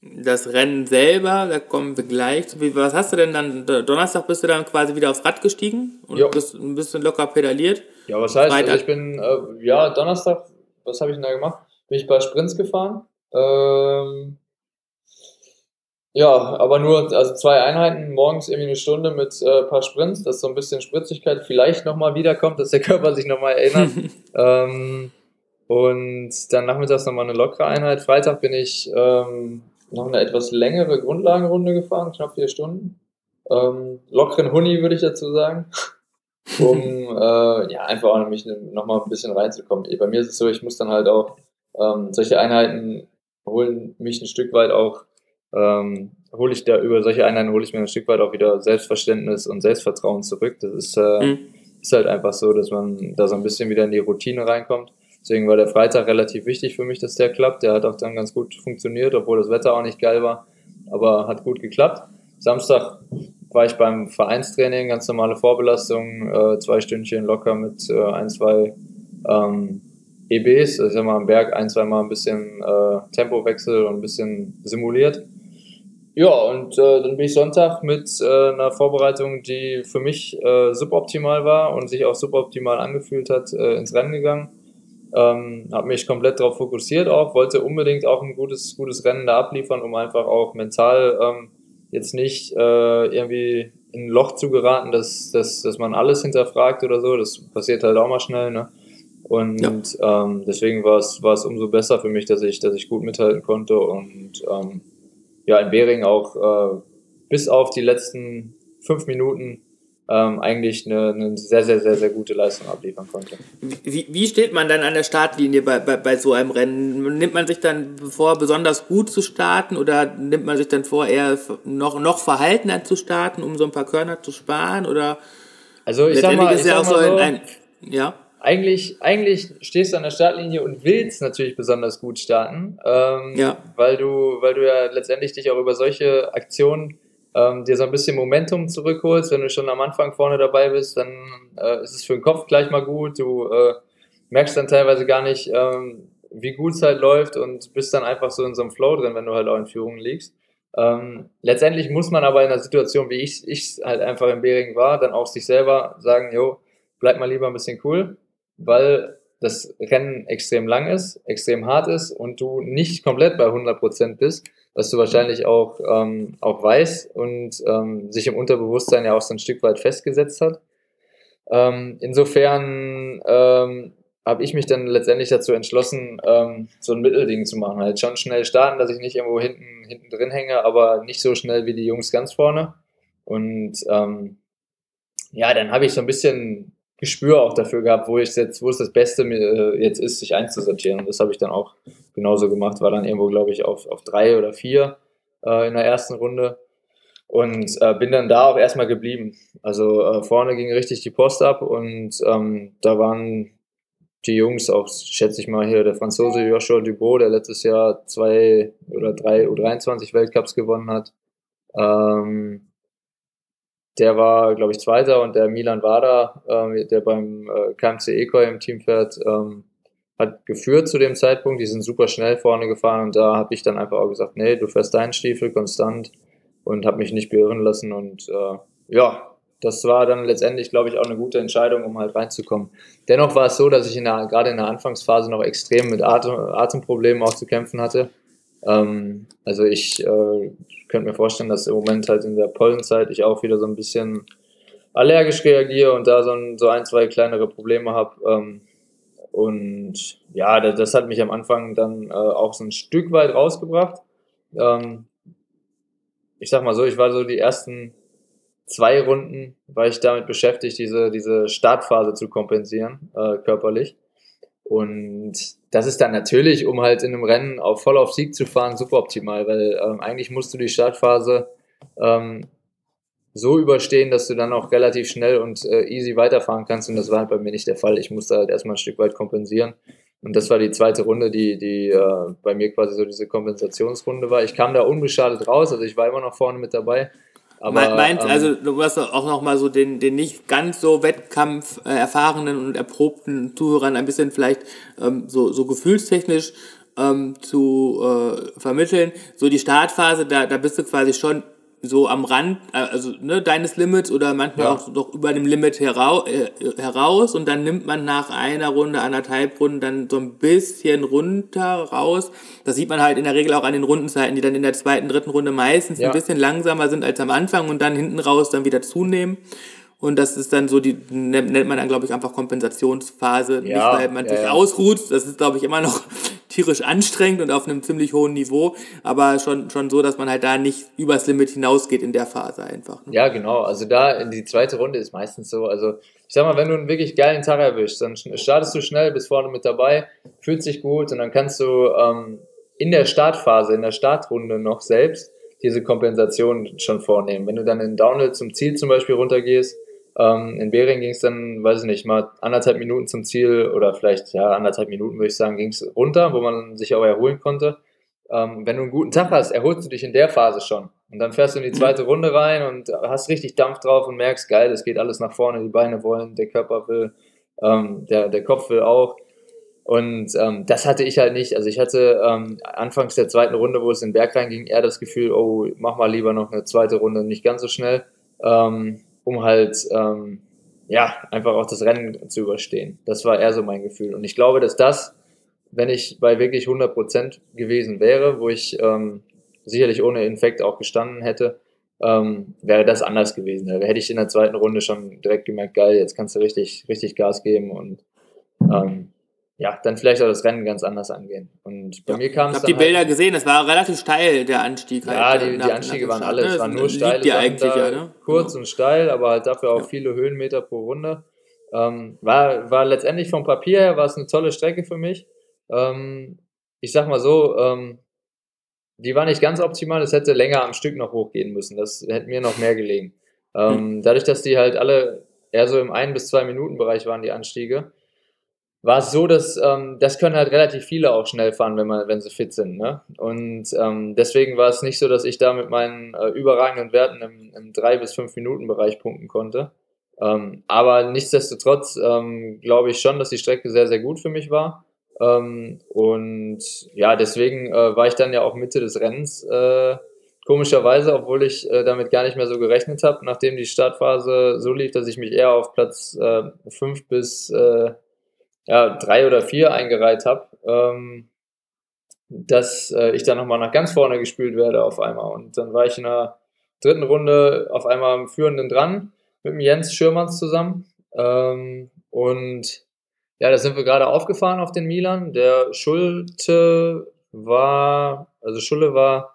Das Rennen selber, da kommen wir gleich. Was hast du denn dann? Donnerstag bist du dann quasi wieder aufs Rad gestiegen und jo. bist ein bisschen locker pedaliert. Ja, was heißt, also ich bin, äh, ja, Donnerstag, was habe ich denn da gemacht? Bin ich bei Sprints gefahren. Ähm, ja, aber nur also zwei Einheiten, morgens irgendwie eine Stunde mit äh, ein paar Sprints, dass so ein bisschen Spritzigkeit vielleicht nochmal wiederkommt, dass der Körper sich nochmal erinnert. ähm, und dann nachmittags nochmal eine lockere Einheit. Freitag bin ich ähm, noch eine etwas längere Grundlagenrunde gefahren, knapp vier Stunden. Ähm, lockeren Huni würde ich dazu sagen. um äh, ja, einfach auch mich nochmal ein bisschen reinzukommen. Bei mir ist es so, ich muss dann halt auch ähm, solche Einheiten holen mich ein Stück weit auch, ähm, hole ich da über solche Einheiten hole ich mir ein Stück weit auch wieder Selbstverständnis und Selbstvertrauen zurück. Das ist, äh, mhm. ist halt einfach so, dass man da so ein bisschen wieder in die Routine reinkommt. Deswegen war der Freitag relativ wichtig für mich, dass der klappt. Der hat auch dann ganz gut funktioniert, obwohl das Wetter auch nicht geil war, aber hat gut geklappt. Samstag war ich beim Vereinstraining, ganz normale Vorbelastung, äh, zwei Stündchen locker mit äh, ein, zwei ähm, EBs, also ich sag mal am Berg ein, zwei Mal ein bisschen äh, Tempowechsel und ein bisschen simuliert. Ja, und äh, dann bin ich Sonntag mit äh, einer Vorbereitung, die für mich äh, suboptimal war und sich auch suboptimal angefühlt hat, äh, ins Rennen gegangen. Ähm, habe mich komplett darauf fokussiert auch, wollte unbedingt auch ein gutes, gutes Rennen da abliefern, um einfach auch mental ähm, jetzt nicht äh, irgendwie in ein Loch zu geraten, dass, dass, dass man alles hinterfragt oder so. Das passiert halt auch mal schnell. Ne? Und ja. ähm, deswegen war es, war es umso besser für mich, dass ich, dass ich gut mithalten konnte und ähm, ja, in Bering auch äh, bis auf die letzten fünf Minuten ähm, eigentlich eine, eine, sehr, sehr, sehr, sehr gute Leistung abliefern konnte. Wie, wie steht man dann an der Startlinie bei, bei, bei so einem Rennen? Nimmt man sich dann vor, besonders gut zu starten oder nimmt man sich dann vor, eher noch, noch verhaltener zu starten, um so ein paar Körner zu sparen? Oder also ich sag mal, ich ja sag mal so, ein, ja? Eigentlich, eigentlich stehst du an der Startlinie und willst natürlich besonders gut starten, ähm, ja. weil, du, weil du ja letztendlich dich auch über solche Aktionen ähm, dir so ein bisschen Momentum zurückholst. Wenn du schon am Anfang vorne dabei bist, dann äh, ist es für den Kopf gleich mal gut. Du äh, merkst dann teilweise gar nicht, ähm, wie gut es halt läuft und bist dann einfach so in so einem Flow drin, wenn du halt auch in Führung liegst. Ähm, letztendlich muss man aber in einer Situation, wie ich es halt einfach im Bering war, dann auch sich selber sagen, jo, bleib mal lieber ein bisschen cool weil das Rennen extrem lang ist, extrem hart ist und du nicht komplett bei 100% bist, was du wahrscheinlich auch, ähm, auch weißt und ähm, sich im Unterbewusstsein ja auch so ein Stück weit festgesetzt hat. Ähm, insofern ähm, habe ich mich dann letztendlich dazu entschlossen, ähm, so ein Mittelding zu machen. Halt schon schnell starten, dass ich nicht irgendwo hinten, hinten drin hänge, aber nicht so schnell wie die Jungs ganz vorne. Und ähm, ja, dann habe ich so ein bisschen Gespür auch dafür gehabt, wo ich jetzt, wo es das Beste mir jetzt ist, sich einzusortieren. Und das habe ich dann auch genauso gemacht. War dann irgendwo, glaube ich, auf, auf drei oder vier äh, in der ersten Runde. Und äh, bin dann da auch erstmal geblieben. Also äh, vorne ging richtig die Post ab und ähm, da waren die Jungs, auch schätze ich mal hier, der Franzose Joshua Dubot, der letztes Jahr zwei oder drei U23 Weltcups gewonnen hat. Ähm, der war, glaube ich, Zweiter und der Milan Wada, äh, der beim äh, KMC Ekoi im Team fährt, ähm, hat geführt zu dem Zeitpunkt. Die sind super schnell vorne gefahren und da habe ich dann einfach auch gesagt, nee, du fährst deinen Stiefel konstant und habe mich nicht beirren lassen und äh, ja, das war dann letztendlich, glaube ich, auch eine gute Entscheidung, um halt reinzukommen. Dennoch war es so, dass ich in der, gerade in der Anfangsphase noch extrem mit Atem, Atemproblemen auch zu kämpfen hatte. Ähm, also ich äh, könnte mir vorstellen, dass im Moment halt in der Pollenzeit ich auch wieder so ein bisschen allergisch reagiere und da so ein, so ein zwei kleinere Probleme habe. Ähm, und ja, das, das, hat mich am Anfang dann äh, auch so ein Stück weit rausgebracht. Ähm, ich sag mal so, ich war so die ersten zwei Runden, war ich damit beschäftigt, diese, diese Startphase zu kompensieren, äh, körperlich. Und das ist dann natürlich, um halt in einem Rennen auf, voll auf Sieg zu fahren, super optimal, weil ähm, eigentlich musst du die Startphase ähm, so überstehen, dass du dann auch relativ schnell und äh, easy weiterfahren kannst. Und das war halt bei mir nicht der Fall. Ich musste halt erstmal ein Stück weit kompensieren. Und das war die zweite Runde, die, die äh, bei mir quasi so diese Kompensationsrunde war. Ich kam da unbeschadet raus, also ich war immer noch vorne mit dabei. Aber, Meint, ähm, also du hast auch noch mal so den, den nicht ganz so Wettkampf äh, erfahrenen und erprobten Zuhörern ein bisschen vielleicht ähm, so, so gefühlstechnisch ähm, zu äh, vermitteln. So die Startphase, da, da bist du quasi schon so am Rand, äh, also ne, deines Limits oder manchmal ja. auch doch über dem Limit herau äh, heraus und dann nimmt man nach einer Runde, anderthalb Runden dann so ein bisschen runter raus. Das sieht man halt in der Regel auch an den Rundenzeiten, die dann in der zweiten, dritten Runde meistens ja. ein bisschen langsamer sind als am Anfang und dann hinten raus dann wieder zunehmen. Und das ist dann so, die nennt man dann, glaube ich, einfach Kompensationsphase. Ja, Nicht, weil man ja, sich ausruht. Das ist, glaube ich, immer noch tierisch anstrengend und auf einem ziemlich hohen Niveau, aber schon, schon so, dass man halt da nicht übers Limit hinausgeht in der Phase einfach. Ne? Ja, genau. Also da in die zweite Runde ist meistens so, also ich sag mal, wenn du einen wirklich geilen Tag erwischst, dann startest du schnell, bist vorne mit dabei, fühlt sich gut und dann kannst du ähm, in der Startphase, in der Startrunde noch selbst diese Kompensation schon vornehmen. Wenn du dann in Downhill zum Ziel zum Beispiel runtergehst, ähm, in Bering ging es dann, weiß ich nicht, mal anderthalb Minuten zum Ziel oder vielleicht, ja, anderthalb Minuten würde ich sagen, ging es runter, wo man sich auch erholen konnte. Ähm, wenn du einen guten Tag hast, erholst du dich in der Phase schon. Und dann fährst du in die zweite Runde rein und hast richtig Dampf drauf und merkst, geil, es geht alles nach vorne, die Beine wollen, der Körper will, ähm, der, der Kopf will auch. Und ähm, das hatte ich halt nicht. Also ich hatte ähm, anfangs der zweiten Runde, wo es in den Berg reinging, eher das Gefühl, oh, mach mal lieber noch eine zweite Runde, nicht ganz so schnell. Ähm, um halt ähm, ja einfach auch das Rennen zu überstehen. Das war eher so mein Gefühl. Und ich glaube, dass das, wenn ich bei wirklich 100% gewesen wäre, wo ich ähm, sicherlich ohne Infekt auch gestanden hätte, ähm, wäre das anders gewesen. Da hätte ich in der zweiten Runde schon direkt gemerkt, geil, jetzt kannst du richtig, richtig Gas geben und ähm, ja, dann vielleicht auch das Rennen ganz anders angehen. Und bei ja. mir kam es. Ich habe die Bilder halt, gesehen, es war relativ steil, der Anstieg. Ja, halt, die, die Anstiege waren alle, es waren nur steile ja ja, ne? kurz genau. und steil, aber halt dafür auch ja. viele Höhenmeter pro Runde. Ähm, war, war letztendlich vom Papier her war es eine tolle Strecke für mich. Ähm, ich sag mal so, ähm, die war nicht ganz optimal, es hätte länger am Stück noch hochgehen müssen. Das hätte mir noch mehr gelegen. Mhm. Dadurch, dass die halt alle eher so im ein bis zwei Minuten Bereich waren, die Anstiege, war es so, dass ähm, das können halt relativ viele auch schnell fahren, wenn man, wenn sie fit sind. Ne? Und ähm, deswegen war es nicht so, dass ich da mit meinen äh, überragenden Werten im, im 3 bis 5 Minuten Bereich punkten konnte. Ähm, aber nichtsdestotrotz ähm, glaube ich schon, dass die Strecke sehr, sehr gut für mich war. Ähm, und ja, deswegen äh, war ich dann ja auch Mitte des Rennens. Äh, komischerweise, obwohl ich äh, damit gar nicht mehr so gerechnet habe, nachdem die Startphase so lief, dass ich mich eher auf Platz 5 äh, bis äh, ja, drei oder vier eingereiht habe, ähm, dass äh, ich dann nochmal nach ganz vorne gespielt werde auf einmal. Und dann war ich in der dritten Runde auf einmal am Führenden dran mit dem Jens Schürmanns zusammen. Ähm, und ja, da sind wir gerade aufgefahren auf den Milan. Der Schulte war, also Schulle war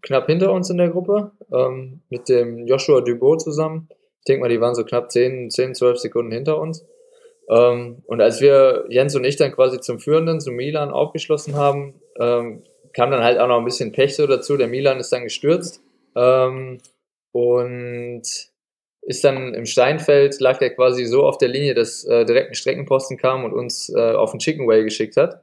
knapp hinter uns in der Gruppe, ähm, mit dem Joshua Dubot zusammen. Ich denke mal, die waren so knapp 10, 10, 12 Sekunden hinter uns. Ähm, und als wir, Jens und ich, dann quasi zum Führenden, zum Milan aufgeschlossen haben, ähm, kam dann halt auch noch ein bisschen Pech so dazu. Der Milan ist dann gestürzt ähm, und ist dann im Steinfeld, lag der quasi so auf der Linie, dass äh, direkt ein Streckenposten kam und uns äh, auf den Chicken Way geschickt hat.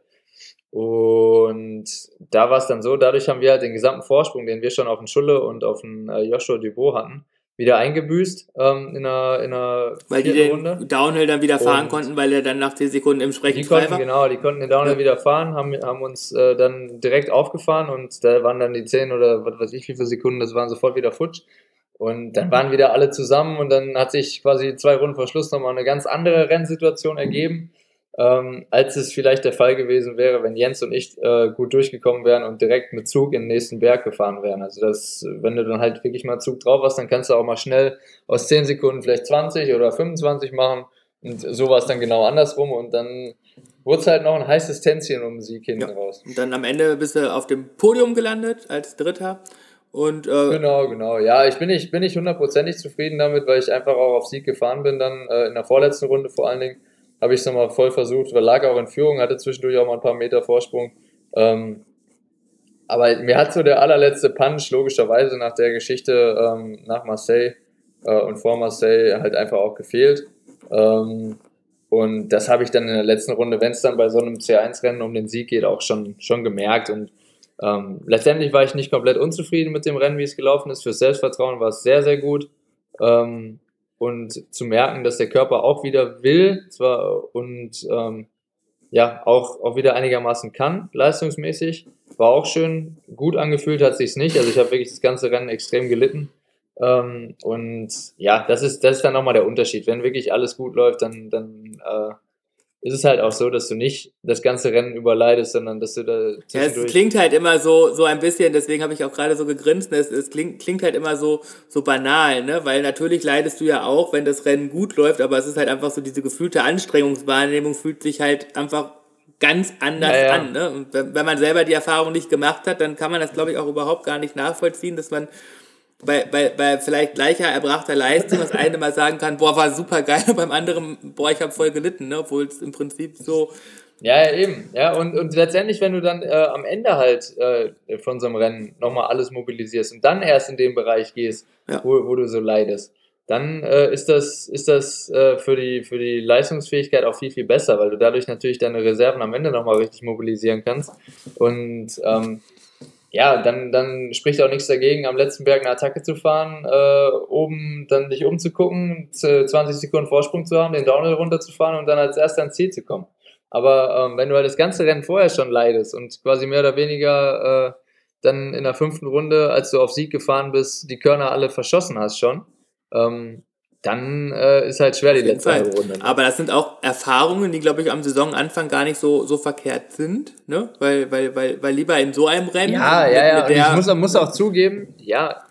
Und da war es dann so, dadurch haben wir halt den gesamten Vorsprung, den wir schon auf den Schulle und auf den äh, Joshua Dubot hatten, wieder eingebüßt ähm, in einer, in einer Weil die den Runde. Downhill dann wieder fahren und konnten, weil er dann nach 10 Sekunden im Sprechen die konnten, war. Genau, die konnten den Downhill ja. wieder fahren, haben, haben uns äh, dann direkt aufgefahren und da waren dann die 10 oder was weiß ich wie viele Sekunden, das waren sofort wieder futsch. Und dann waren wieder alle zusammen und dann hat sich quasi zwei Runden vor Schluss nochmal eine ganz andere Rennsituation ergeben ähm, als es vielleicht der Fall gewesen wäre, wenn Jens und ich äh, gut durchgekommen wären und direkt mit Zug in den nächsten Berg gefahren wären. Also das, wenn du dann halt wirklich mal Zug drauf hast, dann kannst du auch mal schnell aus 10 Sekunden vielleicht 20 oder 25 machen. Und so war es dann genau andersrum und dann wurde es halt noch ein heißes Tänzchen um den Sieg hinten ja. raus. Und dann am Ende bist du auf dem Podium gelandet als Dritter. Und, äh genau, genau. Ja, ich bin nicht, bin nicht hundertprozentig zufrieden damit, weil ich einfach auch auf Sieg gefahren bin, dann äh, in der vorletzten Runde vor allen Dingen habe ich es nochmal voll versucht, weil lag auch in Führung, hatte zwischendurch auch mal ein paar Meter Vorsprung. Ähm, aber mir hat so der allerletzte Punch logischerweise nach der Geschichte ähm, nach Marseille äh, und vor Marseille halt einfach auch gefehlt. Ähm, und das habe ich dann in der letzten Runde, wenn es dann bei so einem C1-Rennen um den Sieg geht, auch schon, schon gemerkt. Und ähm, letztendlich war ich nicht komplett unzufrieden mit dem Rennen, wie es gelaufen ist. Fürs Selbstvertrauen war es sehr, sehr gut. Ähm, und zu merken, dass der Körper auch wieder will, zwar und ähm, ja, auch, auch wieder einigermaßen kann, leistungsmäßig. War auch schön, gut angefühlt hat sich's nicht. Also ich habe wirklich das ganze Rennen extrem gelitten. Ähm, und ja, das ist, das ist dann nochmal der Unterschied. Wenn wirklich alles gut läuft, dann, dann äh, ist es halt auch so, dass du nicht das ganze Rennen überleidest, sondern dass du da. Ja, es klingt halt immer so, so ein bisschen, deswegen habe ich auch gerade so gegrinst, es, es klingt, klingt halt immer so, so banal, ne? Weil natürlich leidest du ja auch, wenn das Rennen gut läuft, aber es ist halt einfach so, diese gefühlte Anstrengungswahrnehmung fühlt sich halt einfach ganz anders ja, ja. an. Ne? Und wenn man selber die Erfahrung nicht gemacht hat, dann kann man das, glaube ich, auch überhaupt gar nicht nachvollziehen, dass man bei, bei, bei vielleicht gleicher erbrachter Leistung das eine mal sagen kann, boah, war super geil, und beim anderen, boah, ich habe voll gelitten, ne? obwohl es im Prinzip so. Ja, ja, eben. Ja, und, und letztendlich, wenn du dann äh, am Ende halt äh, von so einem Rennen nochmal alles mobilisierst und dann erst in den Bereich gehst, ja. wo, wo du so leidest, dann äh, ist das, ist das äh, für, die, für die Leistungsfähigkeit auch viel, viel besser, weil du dadurch natürlich deine Reserven am Ende nochmal richtig mobilisieren kannst. Und ähm, ja, dann, dann spricht auch nichts dagegen, am letzten Berg eine Attacke zu fahren, äh, oben dann dich umzugucken, 20 Sekunden Vorsprung zu haben, den Downhill runterzufahren und dann als erster ans Ziel zu kommen. Aber ähm, wenn du halt das ganze Rennen vorher schon leidest und quasi mehr oder weniger äh, dann in der fünften Runde, als du auf Sieg gefahren bist, die Körner alle verschossen hast schon, ähm, dann äh, ist halt schwer die letzte halbe Runde. Ne? Aber das sind auch Erfahrungen, die, glaube ich, am Saisonanfang gar nicht so, so verkehrt sind, ne? Weil, weil, weil, weil lieber in so einem Rennen. Ja, ja, ja. Und ich muss, muss auch zugeben, ja.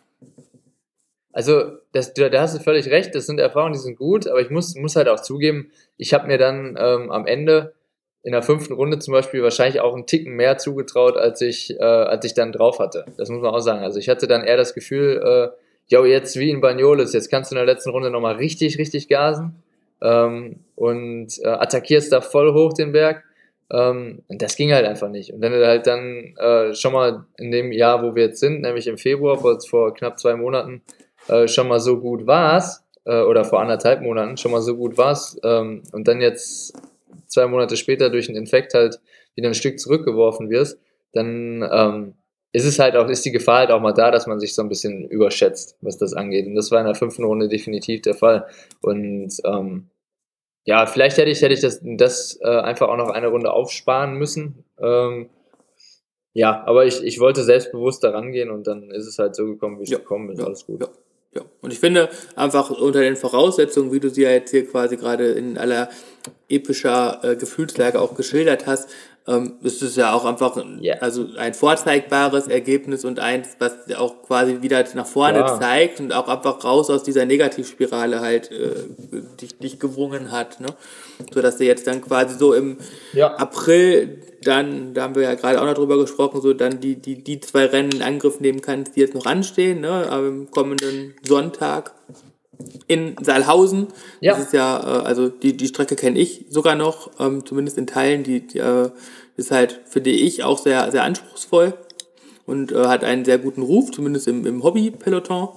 Also, das, da hast du völlig recht, das sind Erfahrungen, die sind gut, aber ich muss, muss halt auch zugeben, ich habe mir dann ähm, am Ende in der fünften Runde zum Beispiel wahrscheinlich auch einen Ticken mehr zugetraut, als ich, äh, als ich dann drauf hatte. Das muss man auch sagen. Also ich hatte dann eher das Gefühl, äh, jo, jetzt wie in Bagnoles, jetzt kannst du in der letzten Runde nochmal richtig, richtig gasen ähm, und äh, attackierst da voll hoch den Berg. Ähm, und das ging halt einfach nicht. Und wenn du halt dann äh, schon mal in dem Jahr, wo wir jetzt sind, nämlich im Februar, vor, vor knapp zwei Monaten, äh, schon mal so gut warst, äh, oder vor anderthalb Monaten schon mal so gut warst, ähm, und dann jetzt zwei Monate später durch einen Infekt halt wieder ein Stück zurückgeworfen wirst, dann ähm, ist es halt auch, ist die Gefahr halt auch mal da, dass man sich so ein bisschen überschätzt, was das angeht. Und das war in der fünften Runde definitiv der Fall. Und ähm, ja, vielleicht hätte ich, hätte ich das, das äh, einfach auch noch eine Runde aufsparen müssen. Ähm, ja, aber ich, ich wollte selbstbewusst da rangehen und dann ist es halt so gekommen, wie es ja, gekommen ist. Ja, Alles gut. Ja. Ja, und ich finde einfach unter den Voraussetzungen, wie du sie ja jetzt hier quasi gerade in aller epischer äh, Gefühlslage auch geschildert hast, ähm, ist es ja auch einfach yeah. also ein vorzeigbares Ergebnis und eins, was auch quasi wieder nach vorne ja. zeigt und auch einfach raus aus dieser Negativspirale halt äh, dich, dich gewungen hat. Ne? So dass du jetzt dann quasi so im ja. April dann, da haben wir ja gerade auch noch drüber gesprochen, so dann die, die, die zwei Rennen in Angriff nehmen kannst, die jetzt noch anstehen, ne? am kommenden Sonntag in Saalhausen. Ja. Das ist ja, äh, also die, die Strecke kenne ich sogar noch, ähm, zumindest in Teilen. Die, die äh, ist halt, finde ich, auch sehr, sehr anspruchsvoll und äh, hat einen sehr guten Ruf, zumindest im, im Hobby-Peloton.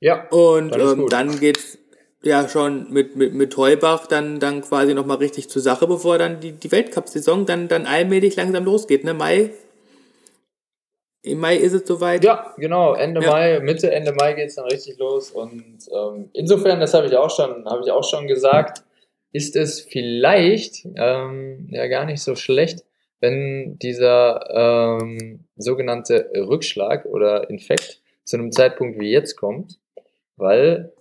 Ja. Und ähm, dann geht's ja schon mit, mit, mit Heubach dann, dann quasi nochmal richtig zur Sache, bevor dann die, die Weltcup-Saison dann, dann allmählich langsam losgeht. Ne? Mai im Mai ist es soweit. Ja, genau. Ende ja. Mai, Mitte, Ende Mai geht es dann richtig los. Und ähm, insofern, das habe ich auch schon, habe ich auch schon gesagt, ist es vielleicht ähm, ja gar nicht so schlecht, wenn dieser ähm, sogenannte Rückschlag oder Infekt zu einem Zeitpunkt wie jetzt kommt, weil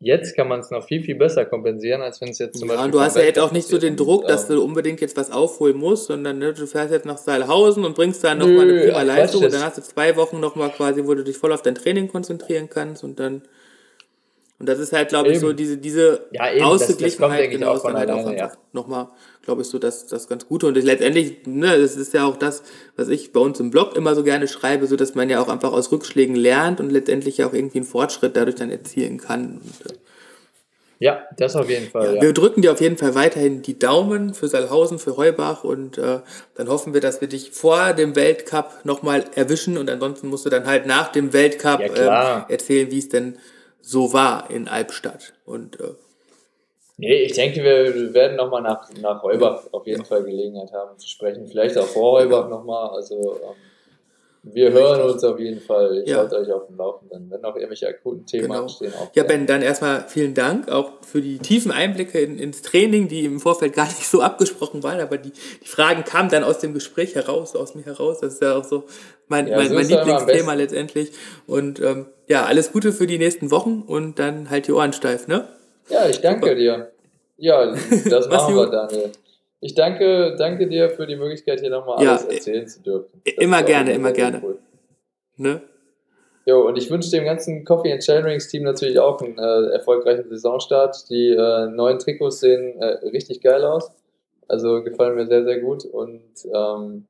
Jetzt kann man es noch viel, viel besser kompensieren, als wenn es jetzt zum ja, Beispiel. Und du hast ja jetzt auch nicht so den Druck, dass du unbedingt jetzt was aufholen musst, sondern ne, du fährst jetzt nach Seilhausen und bringst da nochmal eine prima Leistung und dann hast du zwei Wochen nochmal quasi, wo du dich voll auf dein Training konzentrieren kannst und dann. Und das ist halt, glaube ich, so diese, diese ja, eben, Ausgeglichenheit, das, das genau, ist dann halt auch einfach ja. nochmal, glaube ich, so das, das ganz Gute. Und letztendlich, ne, das ist ja auch das, was ich bei uns im Blog immer so gerne schreibe, so dass man ja auch einfach aus Rückschlägen lernt und letztendlich ja auch irgendwie einen Fortschritt dadurch dann erzielen kann. Und, äh, ja, das auf jeden Fall. Ja, wir drücken dir auf jeden Fall weiterhin die Daumen für Salhausen, für Heubach und äh, dann hoffen wir, dass wir dich vor dem Weltcup nochmal erwischen und ansonsten musst du dann halt nach dem Weltcup ja, äh, erzählen, wie es denn so war in Albstadt. Und, äh, nee, ich denke, wir werden nochmal nach, nach Heubach auf jeden Fall Gelegenheit haben zu sprechen. Vielleicht auch vor Heubach nochmal. Also ähm, wir hören uns auf jeden Fall. Ich ja. halte euch auf dem Laufenden. Wenn noch irgendwelche akuten Themen genau. anstehen. Auch ja, Ben, dann erstmal vielen Dank auch für die tiefen Einblicke in, ins Training, die im Vorfeld gar nicht so abgesprochen waren, aber die, die Fragen kamen dann aus dem Gespräch heraus, aus mir heraus. Das ist ja auch so mein, ja, mein, mein Lieblingsthema letztendlich. Und ähm, ja, alles Gute für die nächsten Wochen und dann halt die Ohren steif, ne? Ja, ich danke Super. dir. Ja, das machen wir, Daniel. Ich danke, danke dir für die Möglichkeit, hier nochmal ja, alles erzählen zu dürfen. Das immer gerne, immer gerne. Cool. Ne? Jo, und ich wünsche dem ganzen Coffee and Chainrings Team natürlich auch einen äh, erfolgreichen Saisonstart. Die äh, neuen Trikots sehen äh, richtig geil aus. Also gefallen mir sehr, sehr gut. Und ähm,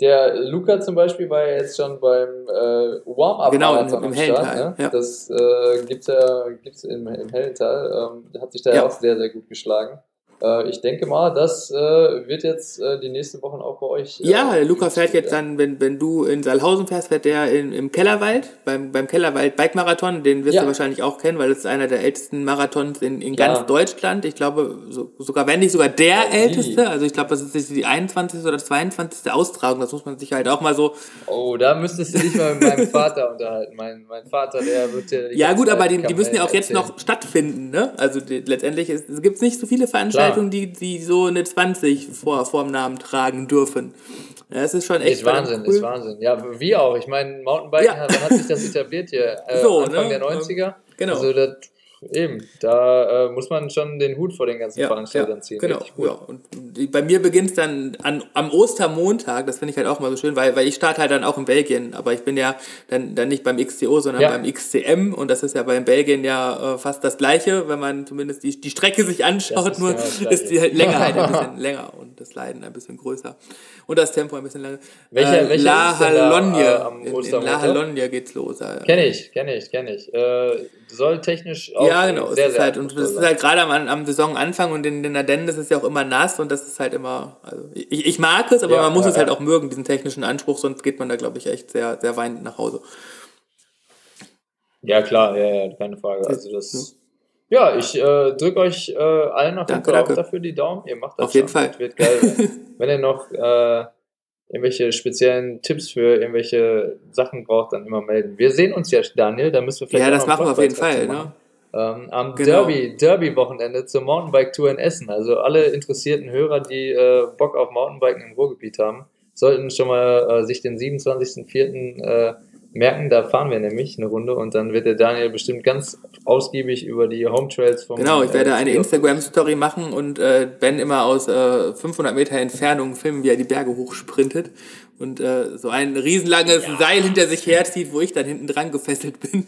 der Luca zum Beispiel war ja jetzt schon beim äh, Warm-Up-Marathon genau, im, im Hellental. Ne? Ja. Das äh, gibt es ja gibt's im, im Hellental. Ähm, hat sich da ja auch sehr, sehr gut geschlagen. Äh, ich denke mal, das äh, wird jetzt äh, die nächsten Wochen auch bei euch. Ja, der Luca fährt jetzt dann, wenn, wenn du in Saalhausen fährst, fährt der in, im Kellerwald, beim, beim Kellerwald Bike Marathon. Den wirst ja. du wahrscheinlich auch kennen, weil das ist einer der ältesten Marathons in, in ganz Deutschland. Ich glaube, so, sogar, wenn nicht sogar der oh, älteste. Also ich glaube, das ist die 21. oder 22. Austragung. Das muss man sich halt auch mal so. Oh, da müsstest du dich mal mit meinem Vater unterhalten. Mein, mein Vater, der wird ja. Ja, gut, aber die, die müssen ja auch jetzt noch stattfinden, ne? Also die, letztendlich gibt es nicht so viele Veranstaltungen. Veranstaltungen, die, die so eine 20 vor, vor dem Namen tragen dürfen. Ja, es ist schon echt. Ist Wahnsinn, cool. ist Wahnsinn. Ja, wie auch. Ich meine, Mountainbiken, ja. wann hat sich das etabliert hier? Äh, so, Anfang ne? der 90er? Genau. Also das Eben, da äh, muss man schon den Hut vor den ganzen ja, Veranstaltern ja, ziehen. Genau, ja. Und bei mir beginnt es dann an, am Ostermontag, das finde ich halt auch mal so schön, weil, weil ich starte halt dann auch in Belgien, aber ich bin ja dann, dann nicht beim XCO, sondern ja. beim XCM und das ist ja bei Belgien ja äh, fast das gleiche, wenn man zumindest die, die Strecke sich anschaut, ist nur ist die halt länger halt ein bisschen länger und das Leiden ein bisschen größer und das Tempo ein bisschen länger. Welcher, äh, welcher La Halogne, äh, in, in La Halogne geht's los. Äh. Kenne ich, kenne ich, kenne ich. Äh, soll technisch auch Ja, genau. Sehr, es ist halt, und das ist halt gerade am, am Saisonanfang und in den Ardennen, das ist ja auch immer nass und das ist halt immer, also ich, ich mag es, aber ja, man muss ja, es halt auch mögen, diesen technischen Anspruch, sonst geht man da, glaube ich, echt sehr, sehr weinend nach Hause. Ja, klar, ja, ja, keine Frage. Also das. Ja, ich äh, drücke euch äh, allen auf jeden Fall auch dafür die Daumen. Ihr macht das Auf jeden Fall. Das wird geil. Wenn ihr noch äh, irgendwelche speziellen Tipps für irgendwelche Sachen braucht, dann immer melden. Wir sehen uns ja, Daniel, da müssen wir vielleicht. Ja, das machen wir auf jeden Fall, ne? Ähm, am genau. Derby, Derby-Wochenende zur Mountainbike-Tour in Essen. Also alle interessierten Hörer, die äh, Bock auf Mountainbiken im Ruhrgebiet haben, sollten schon mal äh, sich den 27.04. Äh, merken, da fahren wir nämlich eine Runde und dann wird der Daniel bestimmt ganz ausgiebig über die Home Trails vom. Genau, ich werde äh, eine Instagram-Story machen und äh, Ben immer aus äh, 500 Meter Entfernung filmen, wie er die Berge hochsprintet und äh, so ein riesenlanges ja. Seil hinter sich herzieht, wo ich dann hinten dran gefesselt bin.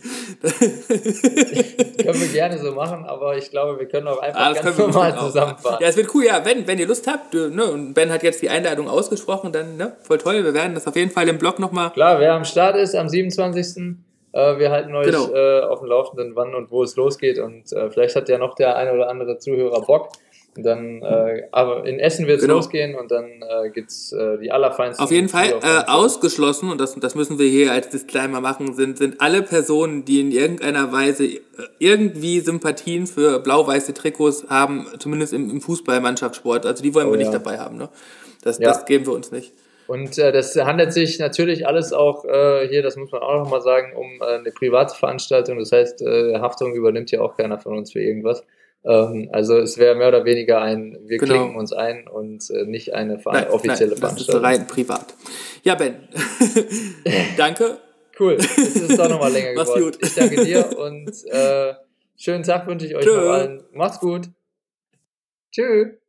können wir gerne so machen, aber ich glaube, wir können auch einfach ah, ganz normal zusammenfahren. Ja, es wird cool, ja, wenn, wenn ihr Lust habt, ne, und Ben hat jetzt die Einladung ausgesprochen, dann ne, voll toll, wir werden das auf jeden Fall im Blog nochmal... Klar, wer am Start ist, am 27., äh, wir halten euch genau. äh, auf dem Laufenden, wann und wo es losgeht und äh, vielleicht hat ja noch der eine oder andere Zuhörer Bock. Dann, äh, aber in Essen wird es genau. losgehen und dann äh, gibt es äh, die allerfeinsten. Auf jeden Fall äh, ausgeschlossen, und das, das müssen wir hier als Disclaimer machen, sind, sind alle Personen, die in irgendeiner Weise äh, irgendwie Sympathien für blau-weiße Trikots haben, zumindest im, im Fußballmannschaftssport. Also die wollen oh, wir nicht dabei haben. Ne? Das, ja. das geben wir uns nicht. Und äh, das handelt sich natürlich alles auch äh, hier, das muss man auch nochmal sagen, um äh, eine private Veranstaltung. Das heißt, äh, Haftung übernimmt ja auch keiner von uns für irgendwas. Ähm, also es wäre mehr oder weniger ein, wir genau. klinken uns ein und äh, nicht eine nein, offizielle nein, Veranstaltung. Das ist rein privat. Ja, Ben, danke. Cool, es ist doch nochmal länger geworden. Gut. Ich danke dir und äh, schönen Tag wünsche ich euch Tschö. noch allen. Macht's gut. Tschüss.